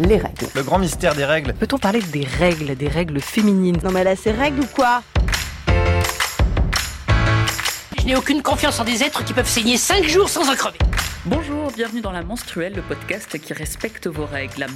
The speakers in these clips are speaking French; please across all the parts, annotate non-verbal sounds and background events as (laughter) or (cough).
les règles. Le grand mystère des règles. Peut-on parler des règles, des règles féminines? Non mais là, c'est règles ou quoi? Je n'ai aucune confiance en des êtres qui peuvent saigner 5 jours sans en crever. Bonjour, bienvenue dans La Menstruelle, le podcast qui respecte vos règles.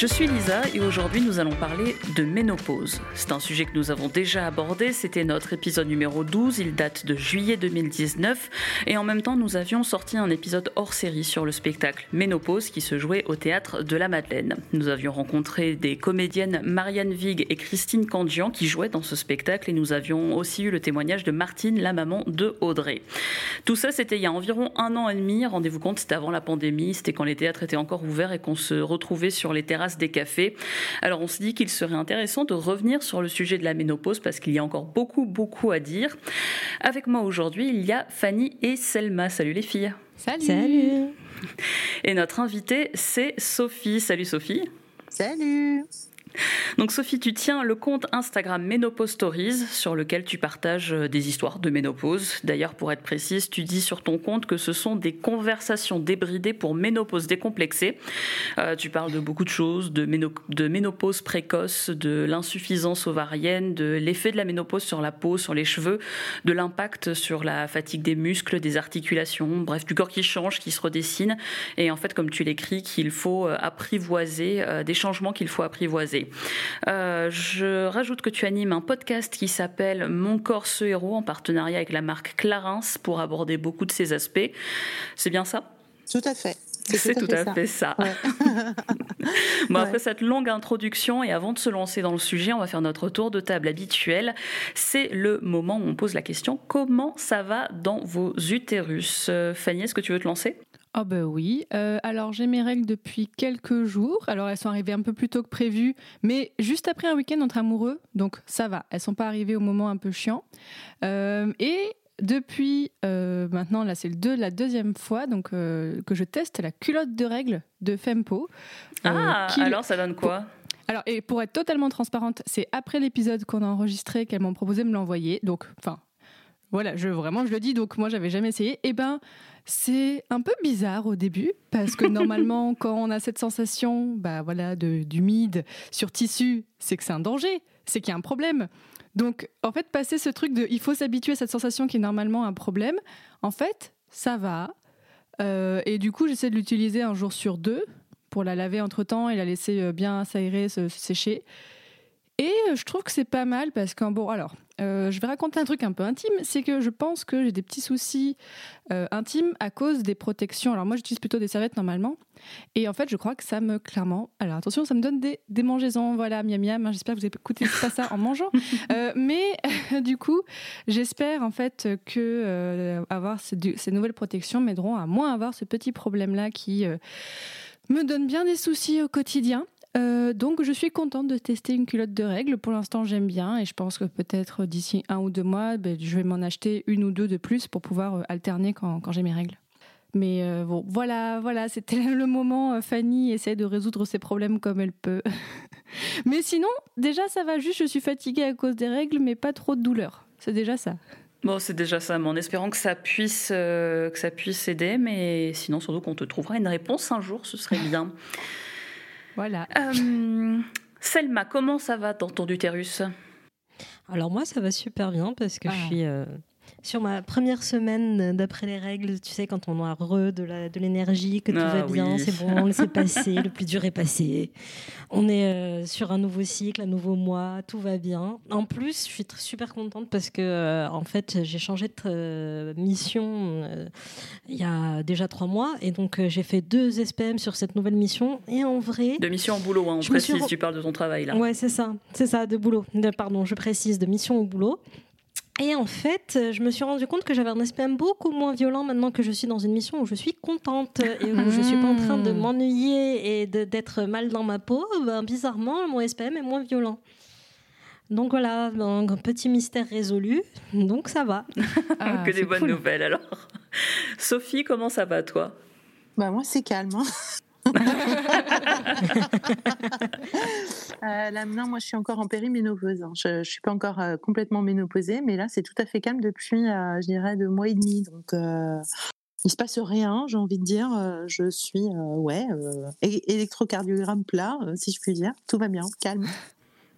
Je suis Lisa et aujourd'hui nous allons parler de ménopause. C'est un sujet que nous avons déjà abordé, c'était notre épisode numéro 12, il date de juillet 2019 et en même temps nous avions sorti un épisode hors série sur le spectacle Ménopause qui se jouait au théâtre de la Madeleine. Nous avions rencontré des comédiennes Marianne Vig et Christine Candian qui jouaient dans ce spectacle et nous avions aussi eu le témoignage de Martine, la maman de Audrey. Tout ça c'était il y a environ un an et demi, rendez-vous compte c'était avant la pandémie, c'était quand les théâtres étaient encore ouverts et qu'on se retrouvait sur les terrasses des cafés. Alors on se dit qu'il serait intéressant de revenir sur le sujet de la ménopause parce qu'il y a encore beaucoup beaucoup à dire. Avec moi aujourd'hui, il y a Fanny et Selma. Salut les filles. Salut. Salut. Et notre invitée, c'est Sophie. Salut Sophie. Salut. Donc Sophie, tu tiens le compte Instagram Ménopause Stories sur lequel tu partages euh, des histoires de ménopause. D'ailleurs, pour être précise, tu dis sur ton compte que ce sont des conversations débridées pour ménopause décomplexée. Euh, tu parles de beaucoup de choses, de, ménopause précoce, de l'insuffisance ovarienne, de l'effet de la ménopause sur la peau, sur les cheveux, de l'impact sur la fatigue des muscles, des articulations, bref, du corps qui change, qui se redessine. Et en fait, comme tu l'écris, qu'il faut euh, apprivoiser, des changements qu'il faut apprivoiser. Euh, je rajoute que tu animes un podcast qui s'appelle Mon corps ce héros en partenariat avec la marque Clarins pour aborder beaucoup de ces aspects. C'est bien ça? Tout à fait. C'est tout, à fait ça. (laughs) bon, après cette longue introduction et avant de se lancer dans le sujet, on va faire notre tour de table habituel. C'est le moment où on pose la question comment ça va dans vos utérus? Euh, Fanny, est-ce que tu veux te lancer? Oh ben oui. Euh, alors j'ai mes règles depuis quelques jours. Alors elles sont arrivées un peu plus tôt que prévu, mais juste après un week-end entre amoureux, donc ça va. Elles sont pas arrivées au moment un peu chiant. Euh, et depuis euh, maintenant, là c'est le la deuxième fois donc que je teste la culotte de règles de Fempo. ah, alors ça donne quoi? alors, et pour être totalement transparente, c'est après l'épisode qu'on a enregistré qu'elles m'ont proposé de me l'envoyer. Donc, enfin, voilà, je vraiment je le dis. Donc moi j'avais jamais essayé. Eh ben c'est un peu bizarre au début parce que (laughs) normalement quand on a cette sensation, bah voilà, d'humide sur tissu, c'est que c'est un danger, c'est qu'il y a un problème. Donc en fait passer ce truc de il faut s'habituer à cette sensation qui est normalement un problème, en fait ça va. Euh, et du coup j'essaie de l'utiliser un jour sur deux pour la laver entre temps et la laisser euh, bien s'aérer, se sécher. Et euh, je trouve que c'est pas mal parce que, bon, alors, euh, je vais raconter un truc un peu intime, c'est que je pense que j'ai des petits soucis euh, intimes à cause des protections. Alors moi, j'utilise plutôt des serviettes normalement. Et en fait, je crois que ça me, clairement, alors attention, ça me donne des démangeaisons. Voilà, miam miam, hein, j'espère que vous écoutez pas ça en mangeant. (laughs) mais (laughs) du coup, j'espère en fait que avoir ces, ces, nouvelles protections m'aideront à moins avoir ce petit problème-là qui me donne bien des soucis au quotidien. Euh, donc je suis contente de tester une culotte de règles. Pour l'instant j'aime bien et je pense que peut-être d'ici un ou deux mois, ben, je vais m'en acheter une ou deux de plus pour pouvoir euh, alterner quand, j'ai mes règles. Mais euh, bon, voilà, voilà, c'était (laughs) le moment. Fanny essaie de résoudre ses problèmes comme elle peut. (laughs) mais sinon, déjà ça va juste, je suis fatiguée à cause des règles, mais pas trop de douleur. C'est déjà ça. Bon, c'est déjà ça, mais en espérant que ça puisse, que ça puisse aider, mais sinon surtout qu'on te trouvera une réponse un jour, ce serait bien. Voilà. Euh, Selma, comment ça va dans ton utérus Alors moi, ça va super bien parce que je ah. suis euh, sur ma première semaine d'après les règles, tu sais, quand on a re de l'énergie, que tout ah va bien, c'est bon, on s'est passé, le plus dur est passé. On est euh, sur un nouveau cycle, un nouveau mois, tout va bien. En plus, je suis super contente parce que, euh, en fait, j'ai changé de euh, mission il y a déjà trois mois et donc j'ai fait deux SPM sur cette nouvelle mission. Et en vrai. De mission au boulot, hein, on précise, tu parles de ton travail là. Ouais, c'est ça, c'est ça, de boulot. pardon, je précise, de mission au boulot. Et en fait, je me suis rendu compte que j'avais un SPM beaucoup moins violent maintenant que je suis dans une mission où je suis contente et où je suis pas en train de hmm. m'ennuyer et d'être mal dans ma peau. Ben, bizarrement, mon SPM est moins violent. Donc voilà, un petit mystère résolu. Donc ça va. (laughs) Ah, (laughs) que des bonnes nouvelles alors. (laughs) Sophie, comment ça va toi? Bah moi c'est calme. Hein. (laughs) Euh, là, non, moi, je suis encore en périménopause. hein. Je, je suis pas encore euh, complètement ménopausée, mais là, c'est tout à fait calme depuis, euh, je dirais, deux mois et demi. Donc, il se passe rien, j'ai envie de dire. Je suis, ouais, électrocardiogramme plat, si je puis dire. Tout va bien, calme.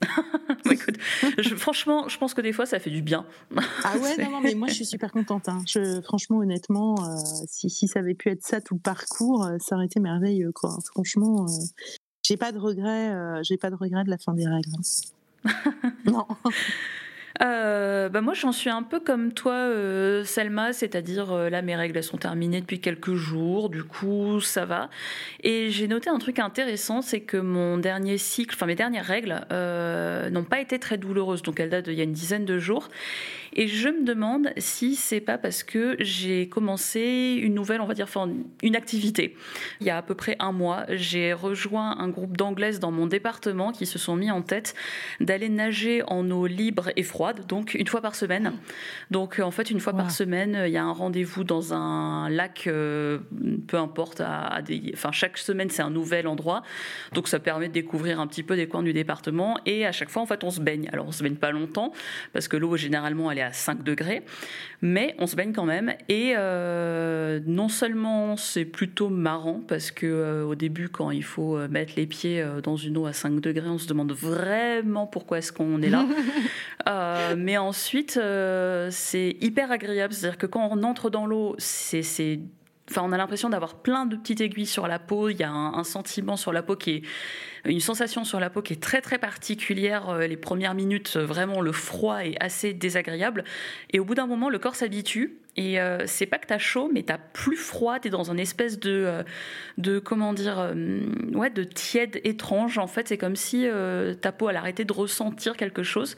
(laughs) Écoute, je- franchement, je pense que des fois, ça fait du bien. Ah ouais, (laughs) non, non, mais moi, je suis super contente. hein. Je, franchement, honnêtement, euh, si, si ça avait pu être ça tout le parcours, euh, ça aurait été merveilleux, quoi. Franchement, euh, j'ai pas de regret, j'ai pas de regret de la fin des règles. hein. (laughs) non. Euh, bah moi, j'en suis un peu comme toi, euh, Selma, c'est-à-dire euh, là, mes règles elles sont terminées depuis quelques jours, du coup, ça va. Et j'ai noté un truc intéressant, c'est que mon dernier cycle, enfin mes dernières règles, euh, n'ont pas été très douloureuses, donc elles datent d'il y a une dizaine de jours. Et je me demande si c'est pas parce que j'ai commencé une nouvelle, on va dire, enfin, une activité. Il y a à peu près un mois, j'ai rejoint un groupe d'anglaises dans mon département qui se sont mis en tête d'aller nager en eau libre et froide, donc une fois par semaine. Donc en fait, une fois Wow. par semaine, il y a un rendez-vous dans un lac, euh, peu importe, à, à des, enfin chaque semaine c'est un nouvel endroit. Donc ça permet de découvrir un petit peu des coins du département et à chaque fois en fait on se baigne. Alors on se baigne pas longtemps parce que l'eau généralement elle est à 5 degrés, mais on se baigne quand même et euh, non seulement c'est plutôt marrant parce que euh, au début quand il faut euh, mettre les pieds dans une eau à 5 degrés, on se demande vraiment pourquoi est-ce qu'on est là. (laughs) Euh, mais ensuite, c'est hyper agréable. C'est-à-dire que quand on entre dans l'eau, c'est, c'est- Enfin, on a l'impression d'avoir plein de petites aiguilles sur la peau. Il y a un, un sentiment sur la peau qui est une sensation sur la peau qui est très très particulière. Euh, Les premières minutes, euh, vraiment, le froid est assez désagréable. Et au bout d'un moment, le corps s'habitue. Et euh, c'est pas que t'as chaud, mais t'as plus froid. T'es dans un espèce de, euh, de comment dire, ouais, de tiède étrange. En fait, c'est comme si ta peau elle arrêtait de ressentir quelque chose.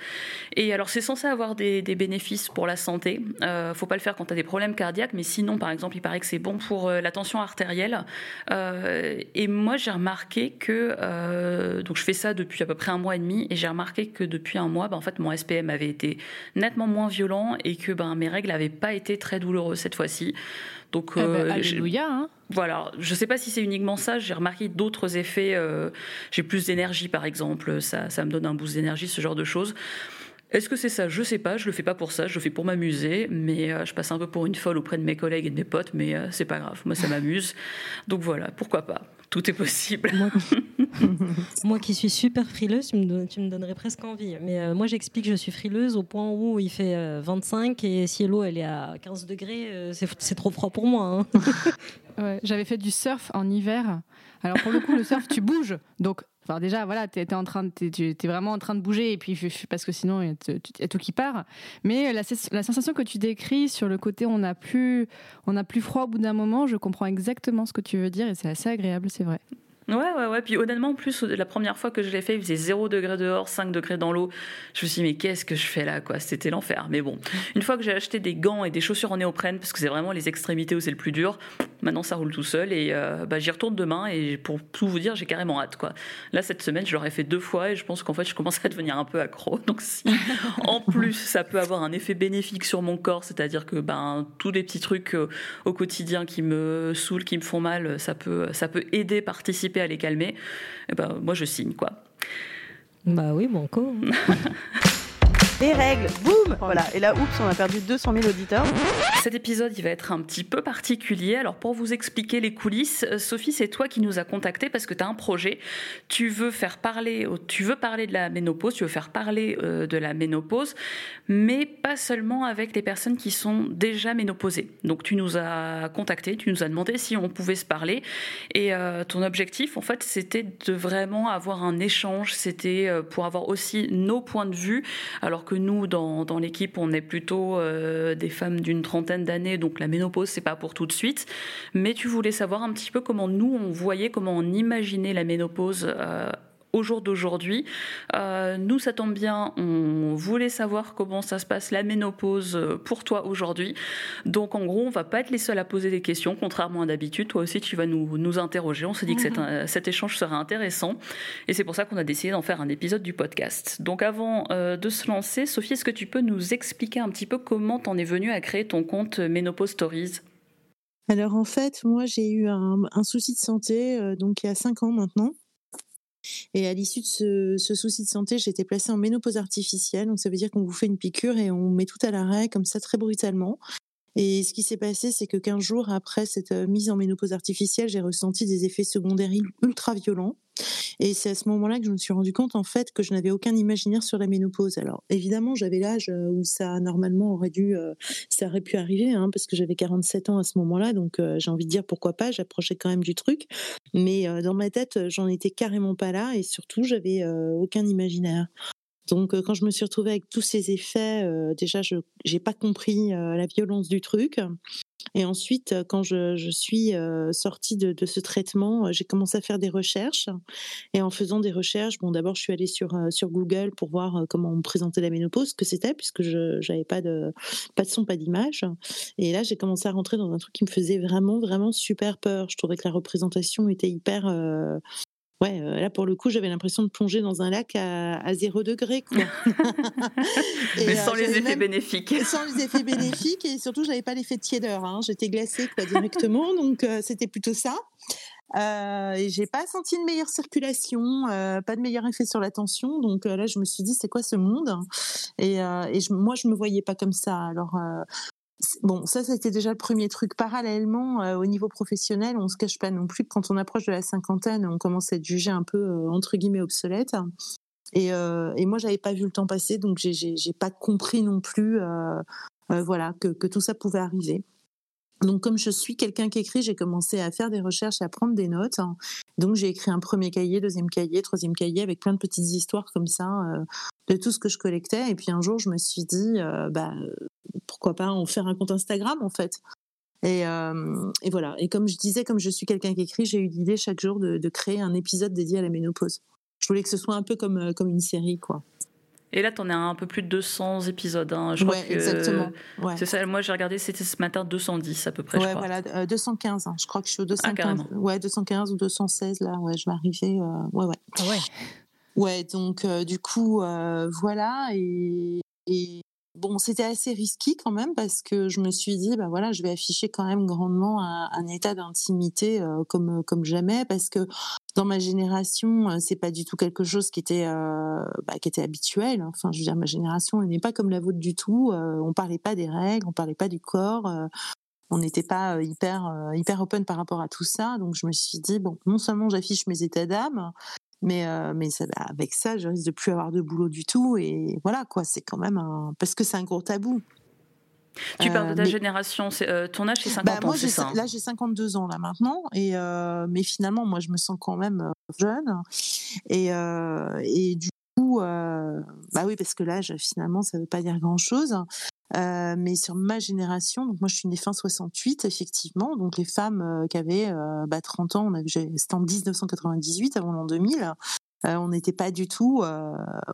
Et alors, c'est censé avoir des, bénéfices pour la santé. Euh, faut pas le faire quand t'as des problèmes cardiaques, mais sinon, par exemple, il paraît que c'est bon pour la tension artérielle. Et moi, j'ai remarqué que euh, donc je fais ça depuis à peu près un mois et demi, et j'ai remarqué que depuis un mois, ben, en fait, mon SPM avait été nettement moins violent et que ben mes règles n'avaient pas été très douloureuses cette fois-ci. Donc, Eh ben, euh, alléluia. hein. voilà, je sais pas si c'est uniquement ça, j'ai remarqué d'autres effets. euh, j'ai plus d'énergie, par exemple, ça, ça me donne un boost d'énergie, ce genre de choses. Est-ce que c'est ça? Je sais pas, je le fais pas pour ça, je le fais pour m'amuser, mais euh, je passe un peu pour une folle auprès de mes collègues et de mes potes, mais euh, c'est pas grave, moi ça m'amuse. Donc voilà, pourquoi pas Tout est possible. Moi, (laughs) moi qui suis super frileuse, tu me, don- tu me donnerais presque envie. Mais euh, moi, j'explique que je suis frileuse au point où il fait euh, 25 et si l'eau elle est à 15 degrés, euh, c'est c'est trop froid pour moi. hein. (laughs) Ouais, J'avais fait du surf en hiver. Alors pour le coup, le surf, tu bouges. Donc, enfin déjà, voilà, tu es vraiment en train de bouger et puis parce que sinon il y a a tout qui part. Mais la, sens- la sensation que tu décris sur le côté, on n'a plus, on a plus froid au bout d'un moment. Je comprends exactement ce que tu veux dire et c'est assez agréable, c'est vrai. Ouais, ouais, ouais. Puis honnêtement, en plus, la première fois que je l'ai fait, il faisait 0 degré dehors, 5 degrés dans l'eau. Je me suis dit, mais qu'est-ce que je fais là, quoi? C'était l'enfer. Mais bon, (laughs) une fois que j'ai acheté des gants et des chaussures en néoprène, parce que c'est vraiment les extrémités où c'est le plus dur, maintenant ça roule tout seul. Et euh, bah, j'y retourne demain. Et pour tout vous dire, j'ai carrément hâte, quoi. Là, cette semaine, je l'aurais fait deux fois et je pense qu'en fait, je commence à devenir un peu accro. (laughs) Donc, si (laughs) en plus, ça peut avoir un effet bénéfique sur mon corps, c'est-à-dire que ben, tous les petits trucs euh, au quotidien qui me saoulent, qui me font mal, ça peut, ça peut aider, participer à les calmer. Et ben, moi, je signe, quoi. bah oui, quoi. (laughs) Les règles, boum Voilà. Et là, oups, on a perdu 200 000 auditeurs. Cet épisode, il va être un petit peu particulier. Alors, pour vous expliquer les coulisses, euh, Sophie, c'est toi qui nous as contacté parce que tu as un projet. Tu veux faire parler, tu veux parler de la ménopause, tu veux faire parler euh, de la ménopause, mais pas seulement avec les personnes qui sont déjà ménopausées. Donc, tu nous as contacté, tu nous as demandé si on pouvait se parler. Et euh, ton objectif, en fait, c'était de vraiment avoir un échange. C'était euh, pour avoir aussi nos points de vue, alors que nous, dans, l'équipe, on est plutôt euh, des femmes d'une trentaine d'années, donc la ménopause, c'est pas pour tout de suite. Mais tu voulais savoir un petit peu comment nous, on voyait, comment on imaginait la ménopause. Au jour d'aujourd'hui. Euh, nous, ça tombe bien, on voulait savoir comment ça se passe la ménopause euh, pour toi aujourd'hui. Donc, en gros, on va pas être les seuls à poser des questions, contrairement à d'habitude. Toi aussi, tu vas nous, nous interroger. On s'est dit que cet, cet échange serait intéressant. Et c'est pour ça qu'on a décidé d'en faire un épisode du podcast. Donc, avant euh, de se lancer, Sophie, est-ce que tu peux nous expliquer un petit peu comment t'en es venue à créer ton compte Ménopause Stories? Alors en fait, moi j'ai eu un, un souci de santé euh, donc il y a cinq ans maintenant. Et à l'issue de ce, souci de santé, j'ai été placée en ménopause artificielle. Donc ça veut dire qu'on vous fait une piqûre et on met tout à l'arrêt comme ça très brutalement. Et ce qui s'est passé, c'est que 15 jours après cette euh, mise en ménopause artificielle, j'ai ressenti des effets secondaires ultra violents. Et c'est à ce moment-là que je me suis rendu compte, en fait, que je n'avais aucun imaginaire sur la ménopause. Alors, évidemment, j'avais l'âge euh, où ça, normalement, aurait dû, euh, ça aurait pu arriver, hein, parce que j'avais 47 ans à ce moment-là. Donc, j'ai envie de dire pourquoi pas, j'approchais quand même du truc. Mais dans ma tête, j'en étais carrément pas là. Et surtout, j'avais aucun imaginaire. Donc, quand je me suis retrouvée avec tous ces effets, déjà, je n'ai pas compris la violence du truc. Et ensuite, quand je, suis sortie de, de, ce traitement, j'ai commencé à faire des recherches. Et en faisant des recherches, bon, d'abord, je suis allée sur, sur Google pour voir comment on me présentait la ménopause, ce que c'était, puisque je n'avais pas de, pas de son, pas d'image. Et là, j'ai commencé à rentrer dans un truc qui me faisait vraiment, vraiment super peur. Je trouvais que la représentation était hyper ouais, euh, là pour le coup, j'avais l'impression de plonger dans un lac à, à 0 degré. Quoi. (laughs) Mais sans euh, les effets bénéfiques. (laughs) Sans les effets bénéfiques et surtout, j'avais pas l'effet de tiédeur. Hein. J'étais glacée quoi, directement, (laughs) donc euh, c'était plutôt ça. Euh, et j'ai pas senti une meilleure circulation, pas de meilleur effet sur la tension. Donc là, je me suis dit, c'est quoi ce monde? Et, et je, moi, je me voyais pas comme ça. Alors, bon, ça, c'était déjà le premier truc. Parallèlement, euh, au niveau professionnel, on se cache pas non plus que quand on approche de la cinquantaine, on commence à être jugé un peu euh, entre guillemets obsolète. Et, euh, et moi, pas vu le temps passer, donc j'ai pas compris non plus, euh, voilà, que tout ça pouvait arriver. Donc, comme je suis quelqu'un qui écrit, j'ai commencé à faire des recherches à prendre des notes. Donc, j'ai écrit un premier cahier, deuxième cahier, troisième cahier, avec plein de petites histoires comme ça euh, de tout ce que je collectais. Et puis un jour, je me suis dit, euh, bah, pourquoi pas en faire un compte Instagram en fait. Et, euh, et, voilà. Et comme je disais, comme je suis quelqu'un qui écrit, j'ai eu l'idée chaque jour de, de, créer un épisode dédié à la ménopause. Je voulais que ce soit un peu comme, comme une série, quoi. Et là, tu en as un peu plus de 200 épisodes. Hein. Je crois ouais, exactement. Ouais. C'est ça. Moi, j'ai regardé, c'était ce matin 210 à peu près. Ouais, je crois. voilà, euh, 215. Hein. Je crois que je suis au 215. Ah, ouais, 215 ou 216 là. Ouais, je vais arriver. Euh, ouais, ouais. Ah ouais. Ouais, donc euh, du coup, euh, voilà. Et, et bon, c'était assez risqué quand même parce que je me suis dit, bah voilà, je vais afficher quand même grandement un, état d'intimité euh, comme comme jamais parce que dans ma génération, euh, c'est pas du tout quelque chose qui était euh, bah, qui était habituel. Enfin, je veux dire, ma génération, elle n'est pas comme la vôtre du tout. Euh, on parlait pas des règles, on parlait pas du corps. Euh, on n'était pas hyper hyper open par rapport à tout ça. Donc, je me suis dit bon, non seulement j'affiche mes états d'âme, mais euh, mais ça, avec ça, je risque de plus avoir de boulot du tout. Et voilà quoi, c'est quand même un parce que c'est un gros tabou. Tu parles de ta mais... génération, euh, ton âge c'est 50 bah, moi, ans, c'est ça hein? Là j'ai 52 ans là maintenant, et euh, mais finalement moi je me sens quand même jeune, et, et du coup, bah oui parce que l'âge finalement ça veut pas dire grand chose. Euh, mais sur ma génération, donc moi je suis née fin 68 effectivement, donc les femmes euh, qui avaient euh, bah, 30 ans, c'était en 1998 avant l'an 2000. on n'était pas du tout,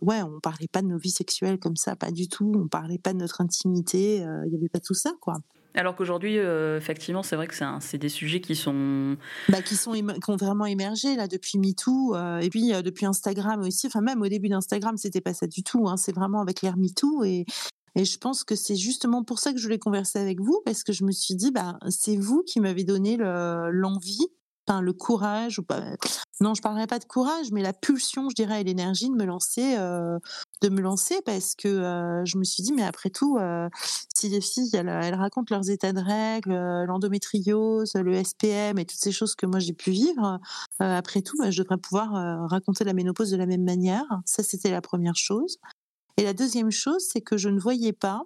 ouais, on parlait pas de nos vies sexuelles comme ça, pas du tout. On parlait pas de notre intimité, il y avait pas tout ça, quoi. Alors qu'aujourd'hui, euh, effectivement, c'est vrai que c'est des sujets qui sont. Bah, qui, sont qui ont vraiment émergé là, depuis MeToo, euh, et puis euh, depuis Instagram aussi. Enfin, même au début d'Instagram, c'était pas ça du tout. Hein, c'est vraiment avec l'ère MeToo. Et, et je pense que c'est justement pour ça que je voulais converser avec vous, parce que je me suis dit, bah, c'est vous qui m'avez donné l'envie enfin le courage ou pas non je parlerai pas de courage mais la pulsion je dirais et l'énergie de me lancer euh, de me lancer parce que euh, je me suis dit mais après tout euh, si les filles elles, elles, racontent leurs états de règles l'endométriose le SPM et toutes ces choses que moi j'ai pu vivre après tout bah, je devrais pouvoir raconter la ménopause de la même manière. Ça c'était la première chose et la deuxième chose c'est que je ne voyais pas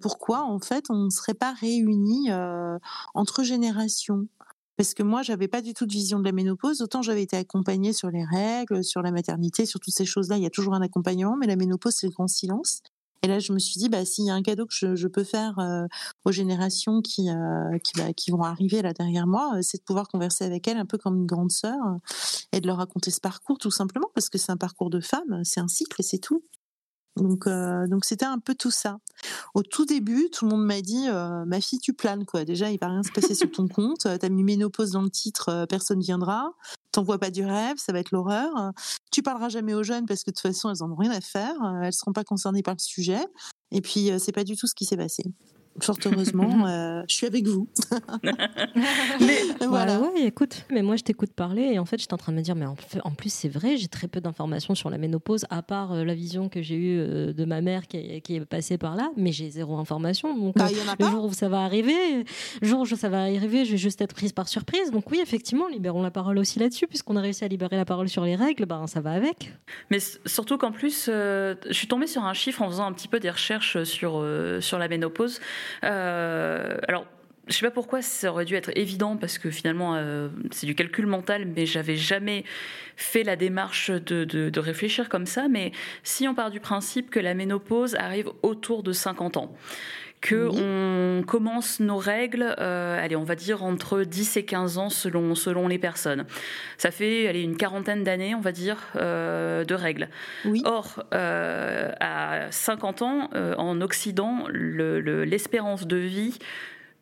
pourquoi en fait on ne serait pas réunis entre générations parce que moi, j'avais pas du tout de vision de la ménopause. Autant j'avais été accompagnée sur les règles, sur la maternité, sur toutes ces choses-là. Il y a toujours un accompagnement, mais la ménopause, c'est le grand silence. Et là, je me suis dit, bah, s'il y a un cadeau que je, peux faire euh, aux générations qui, euh, bah, qui, vont arriver là derrière moi, euh, c'est de pouvoir converser avec elles un peu comme une grande sœur et de leur raconter ce parcours, tout simplement, parce que c'est un parcours de femme, c'est un cycle, c'est tout. Donc, euh, donc c'était un peu tout ça. Au tout début, tout le monde m'a dit euh, "Ma fille, tu planes quoi. Déjà, il va rien se passer sur ton compte. T'as mis ménopause dans le titre, euh, personne viendra. T'envoies pas du rêve, ça va être l'horreur. Tu parleras jamais aux jeunes parce que de toute façon, elles en ont rien à faire. Elles seront pas concernées par le sujet. Et puis, c'est pas du tout ce qui s'est passé. Fort heureusement, (laughs) euh, je suis avec vous. (laughs) mais voilà. Ouais, écoute, mais moi je t'écoute parler et en fait j'étais en train de me dire, mais en, en plus c'est vrai, j'ai très peu d'informations sur la ménopause, à part euh, la vision que j'ai eue euh, de ma mère qui est, qui est, passée par là, mais j'ai zéro information. Donc bah, le jour où ça va arriver, le jour où ça va arriver, je vais juste être prise par surprise. Donc oui, effectivement, libérons la parole aussi là-dessus, puisqu'on a réussi à libérer la parole sur les règles, ben ça va avec. Mais surtout qu'en plus, je suis tombée sur un chiffre en faisant un petit peu des recherches sur, sur la ménopause. Euh, alors, je sais pas pourquoi ça aurait dû être évident parce que finalement euh, c'est du calcul mental, mais j'avais jamais fait la démarche de, réfléchir comme ça. Mais si on part du principe que la ménopause arrive autour de 50 ans, que on commence nos règles, euh, allez, on va dire entre 10 et 15 ans selon, selon les personnes. Ça fait allez, une quarantaine d'années, on va dire, euh, de règles. Or, euh, à 50 ans, en Occident, l'espérance de vie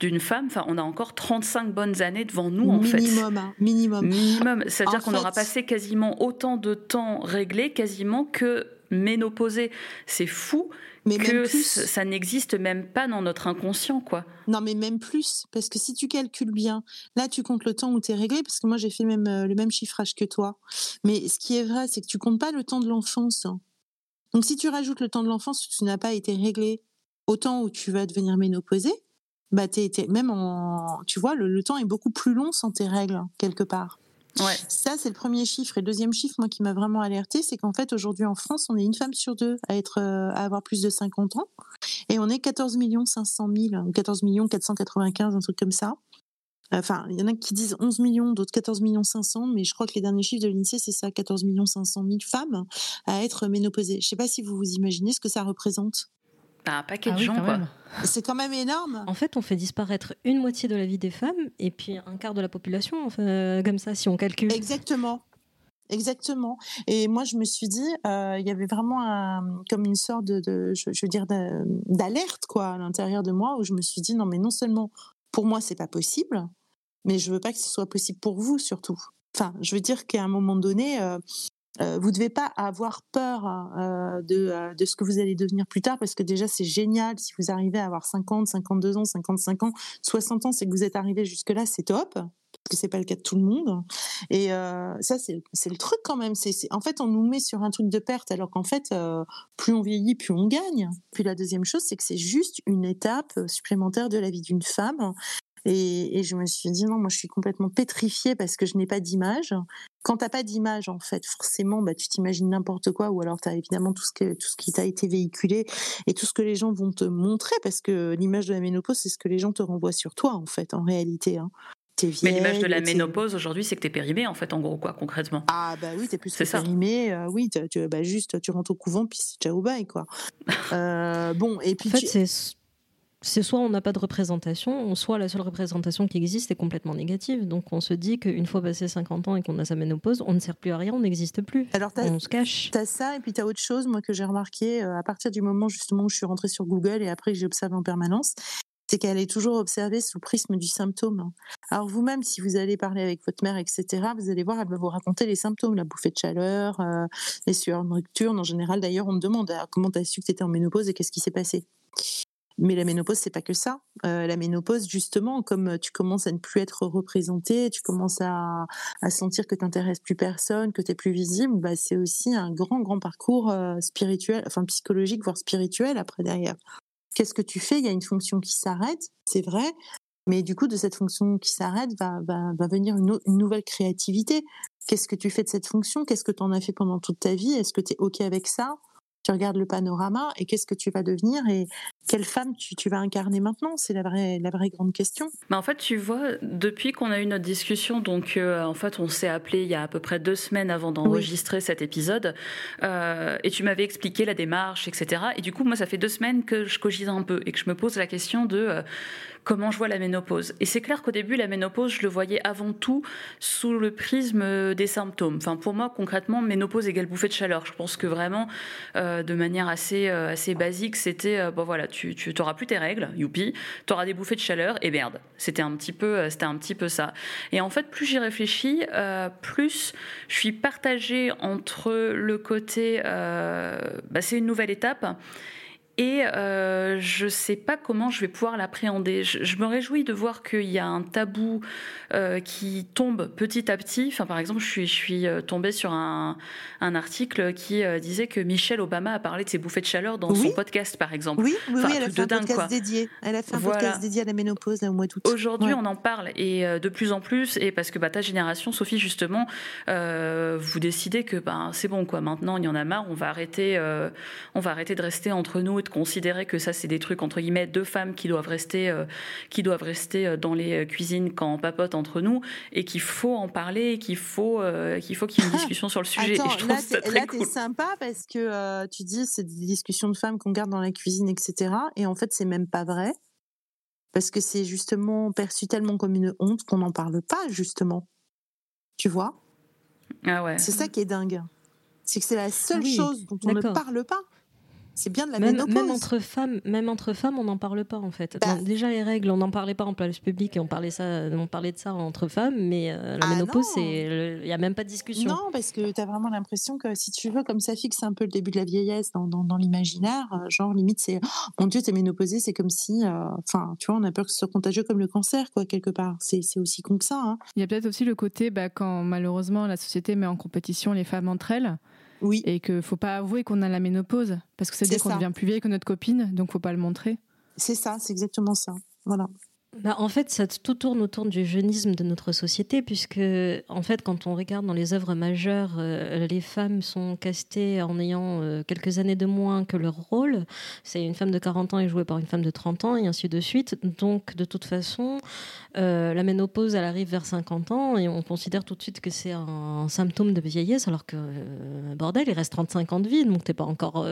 d'une femme, enfin, on a encore 35 bonnes années devant nous, en fait. Minimum, hein, minimum. Minimum. C'est-à-dire qu'on aura passé quasiment autant de temps réglé, quasiment que ménopausé. C'est fou mais que ça n'existe même pas dans notre inconscient, quoi. Non, mais même plus, parce que si tu calcules bien, là, tu comptes le temps où tu es réglé, parce que moi, j'ai fait le même, euh, le même chiffrage que toi. Mais ce qui est vrai, c'est que tu comptes pas le temps de l'enfance. Donc, si tu rajoutes le temps de l'enfance, tu n'as pas été réglé au temps où tu vas devenir ménopausé, bah, même en, tu vois, le, le temps est beaucoup plus long sans tes règles, quelque part. Ça, c'est le premier chiffre. Et le deuxième chiffre, moi, qui m'a vraiment alerté, c'est qu'en fait, aujourd'hui en France, on est une femme sur deux à, euh, avoir plus de 50 ans. Et on est 14 500 000, ou 14 495, un truc comme ça. Enfin, il y en a qui disent 11 millions, d'autres 14 500, mais je crois que les derniers chiffres de l'INSEE, c'est ça, 14 500 000 femmes à être ménopausées. Je ne sais pas si vous vous imaginez ce que ça représente un paquet ah de gens, quoi. C'est quand même énorme. En fait, on fait disparaître une moitié de la vie des femmes et puis un quart de la population, enfin, comme ça, si on calcule. Exactement. Exactement. Et moi, je me suis dit, euh, il y avait vraiment un, comme une sorte de, je, veux dire, d'alerte quoi à l'intérieur de moi, où je me suis dit, non, mais non seulement pour moi, c'est pas possible, mais je veux pas que ce soit possible pour vous surtout. Enfin, je veux dire qu'à un moment donné, euh, vous ne devez pas avoir peur euh, de, de, ce que vous allez devenir plus tard parce que déjà c'est génial si vous arrivez à avoir 50, 52 ans, 55 ans, 60 ans, c'est que vous êtes arrivé jusque là, c'est top parce que c'est pas le cas de tout le monde. Et ça c'est le truc quand même. C'est en fait on nous met sur un truc de perte alors qu'en fait plus on vieillit plus on gagne. Puis la deuxième chose c'est que c'est juste une étape supplémentaire de la vie d'une femme et, je me suis dit non, moi je suis complètement pétrifiée parce que je n'ai pas d'image. Quand t'as pas d'image, en fait, forcément, bah, tu t'imagines n'importe quoi, ou alors tu as évidemment tout ce, que, tout ce qui t'a été véhiculé et tout ce que les gens vont te montrer, parce que l'image de la ménopause, c'est ce que les gens te renvoient sur toi, en fait, en réalité. Hein. Mais l'image de la ménopause aujourd'hui, c'est que tu es périmée, en fait, en gros, quoi, concrètement. Ah, bah oui, tu es plus que périmée. Euh, oui, tu, bah, juste, tu rentres au couvent, puis c'est ciao, bye, quoi. (laughs) Euh, bon, et puis. En fait, c'est c'est soit on n'a pas de représentation, soit la seule représentation qui existe est complètement négative. Donc on se dit qu'une fois passé 50 ans et qu'on a sa ménopause, on ne sert plus à rien, on n'existe plus. Alors on se cache. T'as ça et puis t'as autre chose, moi que j'ai remarqué euh, à partir du moment justement où je suis rentrée sur Google et après que j'ai observé en permanence, c'est qu'elle est toujours observée sous le prisme du symptôme. Alors vous-même, si vous allez parler avec votre mère, etc., vous allez voir, elle va vous raconter les symptômes, la bouffée de chaleur, euh, les sueurs nocturnes. En général, d'ailleurs, on me demande ah, comment tu as su que tu étais en ménopause et qu'est-ce qui s'est passé? Mais la ménopause, c'est pas que ça. Euh, la ménopause, justement, comme tu commences à ne plus être représenté, tu commences à, à sentir que tu n'intéresses plus personne, que tu es plus visible, bah, c'est aussi un grand, grand parcours euh, spirituel, enfin psychologique, voire spirituel après derrière. Qu'est-ce que tu fais? Il y a une fonction qui s'arrête, c'est vrai, mais du coup, de cette fonction qui s'arrête va, va, va venir une, une nouvelle créativité. Qu'est-ce que tu fais de cette fonction? Qu'est-ce que tu en as fait pendant toute ta vie? Est-ce que tu es OK avec ça? Tu regardes le panorama et qu'est-ce que tu vas devenir et quelle femme tu, vas incarner maintenant? C'est la vraie, la vraie grande question. Mais en fait, tu vois, depuis qu'on a eu notre discussion, donc euh, en fait, on s'est appelé il y a à peu près deux semaines avant d'enregistrer cet épisode, euh, et tu m'avais expliqué la démarche, etc. Et du coup, moi, ça fait deux semaines que je cogite un peu et que je me pose la question de euh, comment je vois la ménopause. Et c'est clair qu'au début, la ménopause, je le voyais avant tout sous le prisme des symptômes. Enfin, pour moi, concrètement, ménopause égale bouffée de chaleur. Je pense que vraiment, euh, de manière assez, euh, assez basique, c'était, euh, bon voilà, tu n'auras plus tes règles, youpi, tu auras des bouffées de chaleur, et merde. C'était un, petit peu, un petit peu ça. Et en fait, plus j'y réfléchis, plus je suis partagée entre le côté, bah, c'est une nouvelle étape, et euh, je ne sais pas comment je vais pouvoir l'appréhender. Je, me réjouis de voir qu'il y a un tabou euh, qui tombe petit à petit. Enfin, par exemple, je suis, je suis euh, tombée sur un, un article qui disait que Michelle Obama a parlé de ses bouffées de chaleur dans son podcast, par exemple. Oui, oui, elle a fait un podcast dédié. Elle a fait un podcast dédié à la ménopause au mois d'août. Aujourd'hui, on en parle et de plus en plus. Et parce que bah, ta génération, Sophie, justement, vous décidez que ben, c'est bon, quoi. Maintenant, il y en a marre. On va arrêter, on va arrêter de rester entre nous considérer que ça c'est des trucs entre guillemets deux femmes qui doivent rester euh, qui doivent rester euh, dans les euh, cuisines quand on papote entre nous et qu'il faut en parler qu'il faut qu'il faut qu'il y ait une (laughs) discussion sur le sujet. Attends, et je trouve là, ça très là cool. sympa parce que tu dis c'est des discussions de femmes qu'on garde dans la cuisine etc et en fait c'est même pas vrai. Parce que c'est justement perçu tellement comme une honte qu'on n'en parle pas justement. Tu vois? Ah ouais. C'est ça qui est dingue. C'est que c'est la seule oui, chose dont on ne parle pas c'est bien de la Même, ménopause. même entre femmes, même entre femmes, on n'en parle pas en fait. Bah. Non, déjà les règles, on n'en parlait pas en place publique et on parlait ça, on parlait de ça entre femmes, mais euh, la Ah ménopause, il y a même pas de discussion. Non, parce que tu as vraiment l'impression que si tu veux, comme ça fixe un peu le début de la vieillesse dans, dans, dans l'imaginaire, euh, genre limite c'est oh, mon Dieu, t'es ménopausée, c'est comme si, euh, enfin, tu vois, on a peur que ce soit contagieux comme le cancer, quoi, quelque part. C'est c'est aussi con que ça. Hein. Il y a peut-être aussi le côté bah, quand malheureusement la société met en compétition les femmes entre elles Oui. et qu'il faut pas avouer qu'on a la ménopause parce que c'est dire C'est qu'on ça. devient plus vieille que notre copine, donc faut pas le montrer. C'est ça, c'est exactement ça. Voilà. Bah, en fait, ça tout tourne autour du jeunisme de notre société, puisque, en fait, quand on regarde dans les œuvres majeures, euh, les femmes sont castées en ayant euh, quelques années de moins que leur rôle. C'est une femme de 40 ans est jouée par une femme de 30 ans, et ainsi de suite. Donc, de toute façon, euh, la ménopause, elle arrive vers 50 ans, et on considère tout de suite que c'est un symptôme de vieillesse, alors que, bordel, il reste 35 ans de vie, donc t'es pas encore...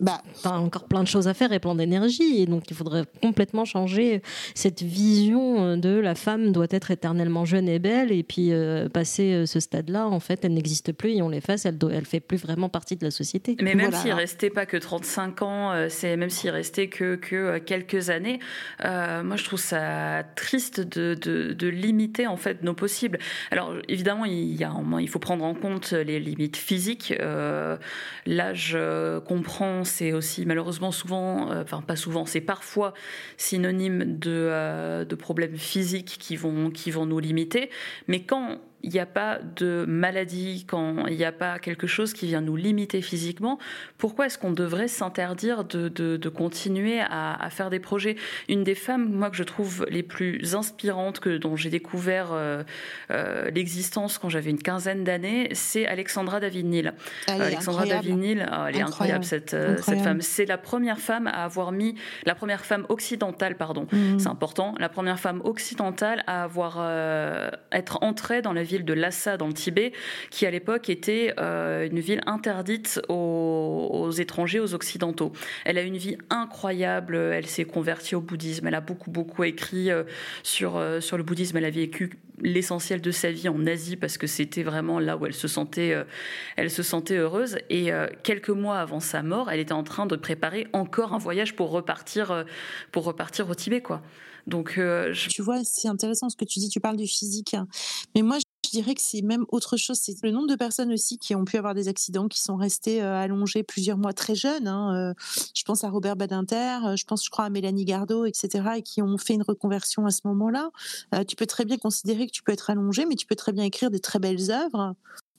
Bah, T'as encore plein de choses à faire et plein d'énergie. Et donc, il faudrait complètement changer cette vision euh, de la femme doit être éternellement jeune et belle. Et puis, euh, passer euh, ce stade-là, en fait, elle n'existe plus et on l'efface. Elle, doit- elle fait plus vraiment partie de la société. Mais même Voilà. s'il restait pas que 35 ans, c'est même s'il restait que, que quelques années, euh, moi je trouve ça triste de, de, de limiter en fait nos possibles. Alors évidemment, il, y a, un moment, il faut prendre en compte les limites physiques. Euh, L'âge qu'on prend, c'est aussi malheureusement souvent, euh, enfin pas souvent, c'est parfois synonyme de, euh, de problèmes physiques qui vont, qui vont nous limiter. Mais quand il n'y a pas de maladie, quand il n'y a pas quelque chose qui vient nous limiter physiquement, pourquoi est-ce qu'on devrait s'interdire de, de, de continuer à, à faire des projets? Une des femmes, moi, que je trouve les plus inspirantes, que, dont j'ai découvert euh, euh, l'existence quand j'avais une quinzaine d'années, c'est Alexandra David-Neal. Alexandra. David-Neal, ah, elle est incroyable, Incroyable. cette, euh, cette femme. C'est la première femme à avoir mis, la première femme occidentale, pardon, Mhm. c'est important, la première femme occidentale à avoir euh, être entrée dans la ville de Lhasa dans le Tibet, qui à l'époque était euh, une ville interdite aux, aux étrangers, aux occidentaux. Elle a une vie incroyable, elle s'est convertie au bouddhisme, elle a beaucoup beaucoup écrit euh, sur euh, sur le bouddhisme, elle a vécu l'essentiel de sa vie en Asie parce que c'était vraiment là où elle se sentait euh, elle se sentait heureuse et euh, quelques mois avant sa mort, elle était en train de préparer encore un voyage pour repartir euh, pour repartir au Tibet quoi. Donc Tu vois, c'est intéressant ce que tu dis, tu parles du physique. hein. Mais moi, je dirais que c'est même autre chose. C'est le nombre de personnes aussi qui ont pu avoir des accidents, qui sont restées allongées plusieurs mois très jeunes. hein. Je pense à Robert Badinter, je pense, je crois, à Mélanie Gardot, etc., et qui ont fait une reconversion à ce moment-là. Tu peux très bien considérer que tu peux être allongé, mais tu peux très bien écrire des très belles œuvres,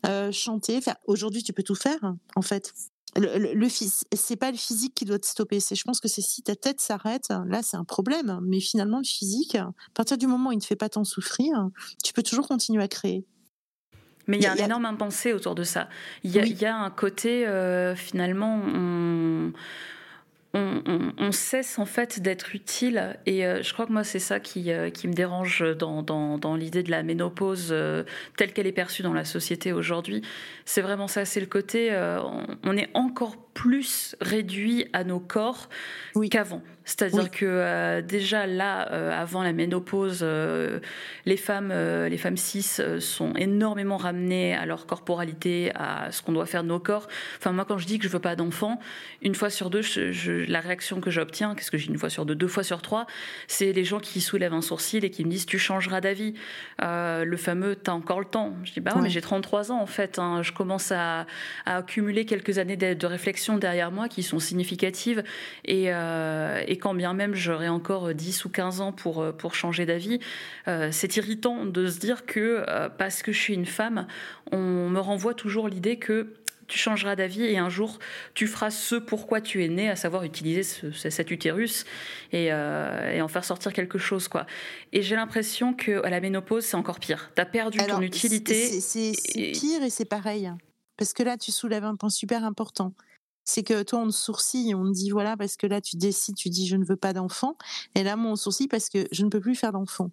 euh, chanter, faire. Aujourd'hui, tu peux tout faire, en fait. Le, le, c'est pas le physique qui doit te stopper. C'est, je pense que c'est si ta tête s'arrête, là, c'est un problème. Mais finalement, le physique, à partir du moment où il ne fait pas tant souffrir, tu peux toujours continuer à créer. Mais il y a y un a- énorme impensé autour de ça. Il y a, Oui. il y a un côté, euh, finalement, on, on, on- on cesse en fait d'être utile. Et euh, je crois que moi, c'est ça qui, euh, qui me dérange dans, dans, dans l'idée de la ménopause euh, telle qu'elle est perçue dans la société aujourd'hui. C'est vraiment ça, c'est le côté, euh, on, on est encore plus réduit à nos corps Oui. qu'avant. C'est-à-dire Oui. que euh, déjà là, euh, avant la ménopause, euh, les femmes, les femmes cis sont énormément ramenées à leur corporalité, à ce qu'on doit faire de nos corps. Enfin, moi, quand je dis que je veux pas d'enfant, une fois sur deux, je, je- que la réaction que j'obtiens, qu'est-ce que j'ai une fois sur deux, deux fois sur trois, c'est les gens qui soulèvent un sourcil et qui me disent tu changeras d'avis. Le fameux t'as encore le temps. Je dis bah ouais, mais j'ai 33 ans en fait. Hein. Je commence à, à, accumuler quelques années de, de, réflexion derrière moi qui sont significatives et, et quand bien même j'aurais encore 10 ou 15 ans pour, pour changer d'avis, euh, c'est irritant de se dire que euh, parce que je suis une femme, on me renvoie toujours l'idée que tu changeras d'avis et un jour tu feras ce pourquoi tu es né, à savoir utiliser ce, cet utérus et, euh, et, en faire sortir quelque chose quoi. Et j'ai l'impression que à la ménopause c'est encore pire. Tu as perdu Alors, ton utilité. C'est pire et c'est pareil parce que là tu soulèves un point super important. C'est que toi, on te sourcille, on te dit voilà, parce que là, tu décides, tu dis je ne veux pas d'enfant. Et là, moi, on sourcille parce que je ne peux plus faire d'enfant